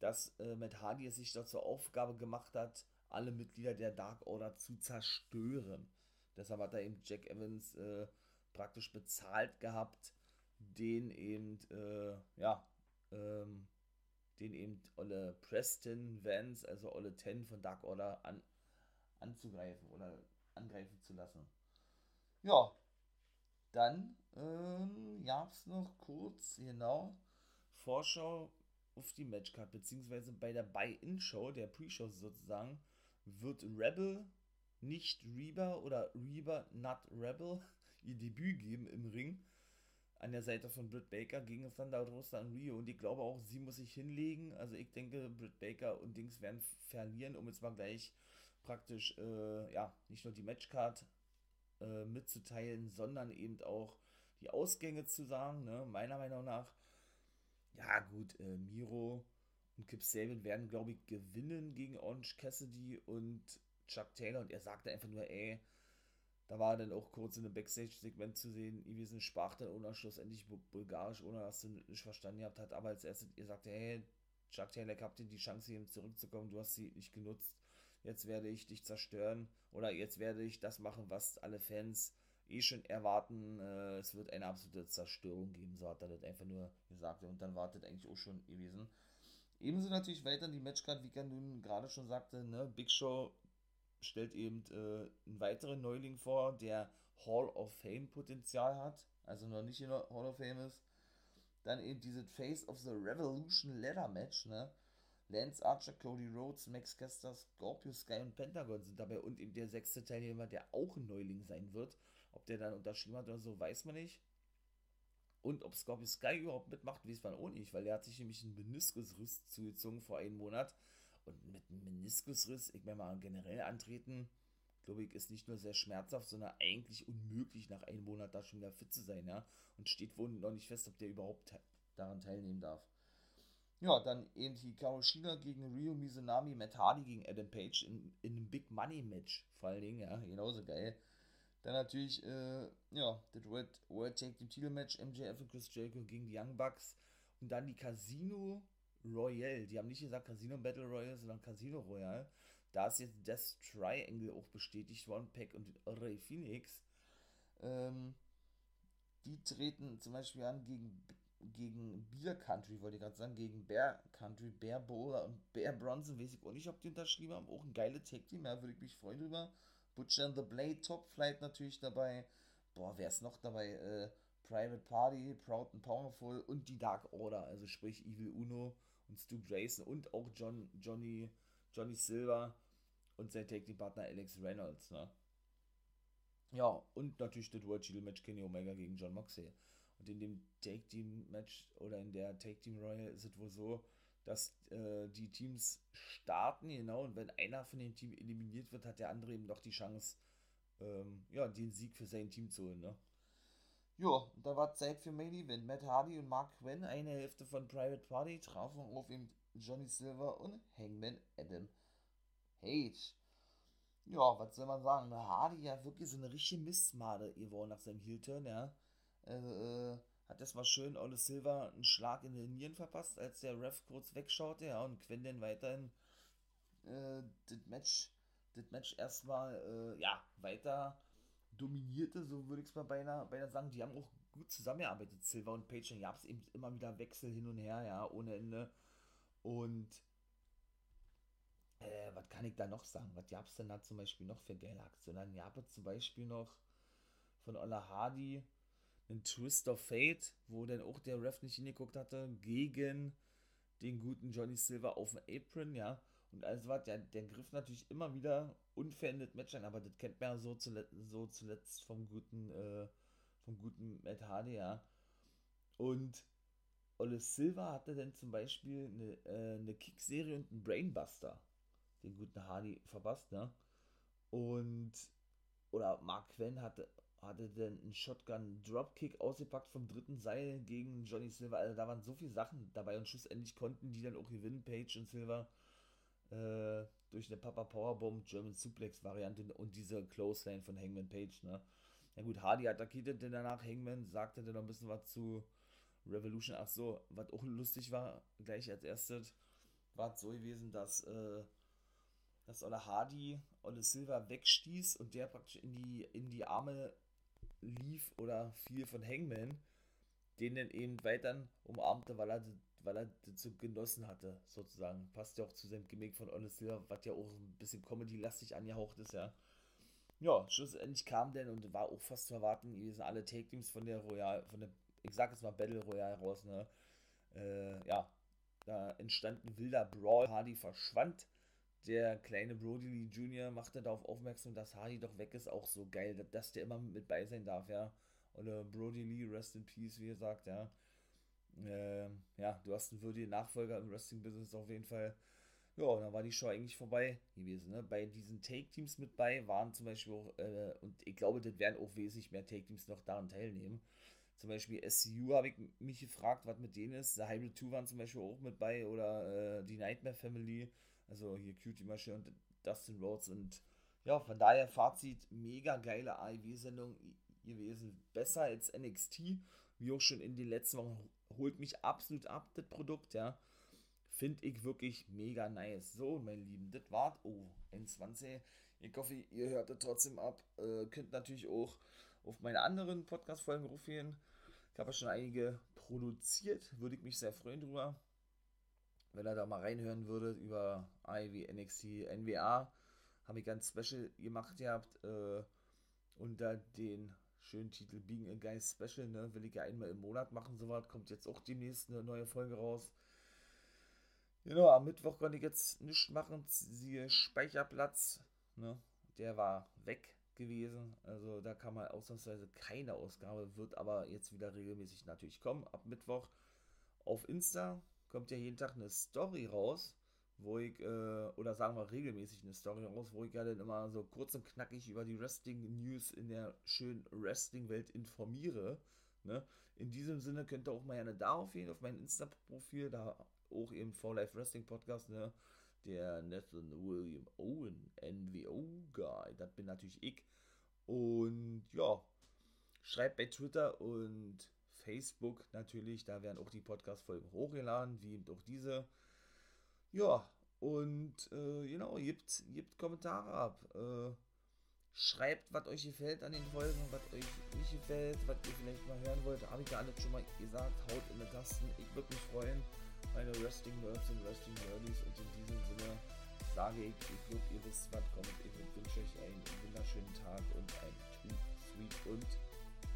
dass äh, Matt Hardy es sich dazu Aufgabe gemacht hat, alle Mitglieder der Dark Order zu zerstören. Deshalb hat er eben Jack Evans äh, praktisch bezahlt gehabt, den eben, äh, ja, ähm, den eben Olle Preston Vance, also Olle Ten von Dark Order an, anzugreifen oder angreifen zu lassen. Ja, dann ähm, gab es noch kurz, genau, Vorschau auf die Matchcard, beziehungsweise bei der Buy-In-Show, der Pre-Show sozusagen, wird Rebel, nicht Reba oder Reba, not Rebel, ihr Debüt geben im Ring. An der Seite von Britt Baker gegen Thunder Rosa und Rio. Und ich glaube auch, sie muss sich hinlegen. Also ich denke, Britt Baker und Dings werden verlieren, um jetzt mal gleich praktisch, äh, ja, nicht nur die Matchcard äh, mitzuteilen, sondern eben auch die Ausgänge zu sagen. Ne? Meiner Meinung nach, ja gut, äh, Miro und Kip Sabian werden, glaube ich, gewinnen gegen Orange Cassidy und Chuck Taylor. Und er sagte einfach nur, ey, da war dann auch kurz in einem Backstage-Segment zu sehen, gewesen, sprach dann ohne schlussendlich bulgarisch, ohne dass du nicht verstanden habt, hat aber als erstes, ihr sagte, hey, Chuck Taylor, ich hab dir die Chance, hier zurückzukommen, du hast sie nicht genutzt jetzt werde ich dich zerstören oder jetzt werde ich das machen, was alle Fans eh schon erwarten. Äh, es wird eine absolute Zerstörung geben, so hat er das einfach nur gesagt und dann wartet eigentlich auch schon gewesen. Ebenso natürlich weiter die Matchcard, wie Ken nun gerade schon sagte, ne, Big Show stellt eben äh, einen weiteren Neuling vor, der Hall of Fame Potenzial hat, also noch nicht in der Hall of Fame ist. Dann eben dieses Face of the Revolution Ladder Match, ne? Lance Archer, Cody Rhodes, Max Caster, Scorpio Sky und Pentagon sind dabei und eben der sechste Teilnehmer, der auch ein Neuling sein wird. Ob der dann unterschrieben hat oder so, weiß man nicht. Und ob Scorpio Sky überhaupt mitmacht, weiß man auch nicht, weil er hat sich nämlich einen Meniskusriss zugezogen vor einem Monat. Und mit einem Meniskusriss, ich meine mal generell antreten, glaube ich, ist nicht nur sehr schmerzhaft, sondern eigentlich unmöglich, nach einem Monat da schon wieder fit zu sein, ja. Und steht wohl noch nicht fest, ob der überhaupt daran teilnehmen darf. Ja, dann eben Hikaru Shida gegen Ryo Mizunami, Matt Hardy gegen Adam Page in, in einem Big Money Match, vor allen Dingen, ja, genauso geil. Dann natürlich, äh, ja, das World, World Take Team Title Match, MJF und Chris Jericho gegen die Young Bucks und dann die Casino Royale. Die haben nicht gesagt Casino Battle Royale, sondern Casino Royale. Da ist jetzt Death Triangle auch bestätigt worden, Pack und Ray Phoenix. Ähm, die treten zum Beispiel an gegen gegen Beer Country, wollte ich gerade sagen, gegen Bear Country, Bear Bowler und Bear Bronson, weiß ich auch nicht, ob die unterschrieben haben. Auch ein geiles Tag-Team, ja, würde ich mich freuen drüber. Butcher and the Blade, Top Flight natürlich dabei. Boah, wer ist noch dabei? Äh, Private Party, Proud and Powerful und die Dark Order, also sprich Evil Uno und Stu Grayson und auch John, Johnny, Johnny Silver und sein Tag-Team-Partner Alex Reynolds, ne? Ja, und natürlich das World Title Match Kenny Omega gegen John Moxley. Und in dem Take Team Match oder in der Take Team Royal ist es wohl so, dass äh, die Teams starten, genau, und wenn einer von den Teams eliminiert wird, hat der andere eben doch die Chance, ähm, ja, den Sieg für sein Team zu holen, ne? Ja, da war Zeit für Main Event. Matt Hardy und Mark Quinn, eine Hälfte von Private Party, trafen auf eben Johnny Silver und Hangman Adam Page. Ja, was soll man sagen? Hardy ja wirklich so eine richtige Mistmade geworden nach seinem Heel-Turn, ja äh, hat das mal schön Ole Silver einen Schlag in den Nieren verpasst, als der Ref kurz wegschaute, ja, und Quinn dann weiterhin äh, das Match, das Match erstmal, äh, ja, weiter dominierte, so würde ich es mal beinahe, beinahe sagen. Die haben auch gut zusammengearbeitet, Silver und Page. Dann gab es eben immer wieder Wechsel hin und her, ja, ohne Ende. Und äh, was kann ich da noch sagen? Was gab es denn da zum Beispiel noch für geile Aktionen? Dann gab es zum Beispiel noch von Ola Hardy einen Twist of Fate, wo dann auch der Ref nicht hingeguckt hatte, gegen den guten Johnny Silver auf dem Apron, ja. und alles was, der, der griff natürlich immer wieder unverändert Match ein, aber das kennt man ja so, zuletzt, so zuletzt vom guten, äh, vom guten Matt Hardy, ja. Und Olle Silva hatte dann zum Beispiel eine, äh, eine Kick-Serie und einen Brainbuster, den guten Hardy verpasst, ne? Und, oder Mark Quinn hatte, hatte dann einen Shotgun Dropkick ausgepackt vom dritten Seil gegen Johnny Silver. Also da waren so viele Sachen dabei und schlussendlich konnten die dann auch gewinnen, Page und Silver, äh, durch eine Papa Powerbomb German Suplex Variante und diese Clothesline von Hangman Page, ne? Ja gut, Hardy attackierte dann danach Hangman, sagte dann noch ein bisschen was zu Revolution. Ach so, was auch lustig war, gleich als erstes, war es so gewesen, dass, äh, dass Olle Hardy Olle Silver wegstieß und der praktisch in die, in die Arme lief oder fiel von Hangman, den dann eben weiter umarmte, weil er, weil er so genossen hatte, sozusagen. Passt ja auch zu seinem Gimmick von Honest Silver, was ja auch ein bisschen Comedy-lastig angehaucht ist, ja. Ja, schlussendlich kam denn und war auch fast zu erwarten gewesen, alle Take-Teams von der Royal, von der, ich sag jetzt mal Battle Royale raus, ne. Äh, ja, da entstand ein wilder Brawl, Hardy verschwand der kleine Brody Lee Jr. machte darauf aufmerksam, dass Hardy doch weg ist, auch so geil, dass der immer mit bei sein darf, ja. Oder Brody Lee, rest in peace, wie er sagt, ja. Ähm, ja, du hast einen würdigen Nachfolger im Wrestling-Business auf jeden Fall. Ja, und dann war die Show eigentlich vorbei gewesen. Ne? Bei diesen Take-Teams mit bei waren zum Beispiel auch, äh, und ich glaube, das werden auch wesentlich mehr Take-Teams noch daran teilnehmen. Zum Beispiel SCU habe ich mich gefragt, was mit denen ist. The Hybrid 2 waren zum Beispiel auch mit bei oder äh, die Nightmare Family. Also hier Cutie Masche und Dustin Rhodes und ja, von daher Fazit, mega geile AEW-Sendung gewesen. Besser als NXT, wie auch schon in den letzten Wochen. Holt mich absolut ab, das Produkt, ja. Finde ich wirklich mega nice. So, meine Lieben, das war's. Oh, 21. Ich hoffe, ihr hört das trotzdem ab. Äh, könnt natürlich auch auf meine anderen Podcast-Folgen rufen. Ich habe ja schon einige produziert. Würde ich mich sehr freuen drüber wenn er da mal reinhören würde über Ivy, NXT, NWA, habe ich ganz special gemacht gehabt, äh, unter den schönen Titel Being a Guy Special, ne, will ich ja einmal im Monat machen, sowas, kommt jetzt auch demnächst eine neue Folge raus. Genau, am Mittwoch konnte ich jetzt nichts machen, siehe Speicherplatz, ne, der war weg gewesen, also da kann man ausnahmsweise keine Ausgabe, wird aber jetzt wieder regelmäßig natürlich kommen, ab Mittwoch auf Insta, kommt ja jeden Tag eine Story raus, wo ich, äh, oder sagen wir regelmäßig eine Story raus, wo ich ja dann immer so kurz und knackig über die Wrestling-News in der schönen Wrestling-Welt informiere. Ne? In diesem Sinne könnt ihr auch mal gerne darauf gehen, auf mein Insta-Profil, da auch eben For Life Wrestling Podcast, ne? Der Nathan William Owen, NWO-Guy, das bin natürlich ich. Und ja, schreibt bei Twitter und Facebook natürlich, da werden auch die Podcast-Folgen hochgeladen, wie eben auch diese. Ja, und äh, genau, gebt, gebt Kommentare ab. Äh, schreibt, was euch gefällt an den Folgen, was euch nicht gefällt, was ihr vielleicht mal hören wollt. Habe ich ja alles schon mal gesagt. Haut in die Tasten. Ich würde mich freuen. Meine Wrestling Nerds und Wrestling Nerdies. Und in diesem Sinne sage ich, ich glaube, ihr wisst, was kommt. Ich wünsche euch einen wunderschönen Tag und ein Too Sweet und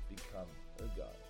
Become a Guy.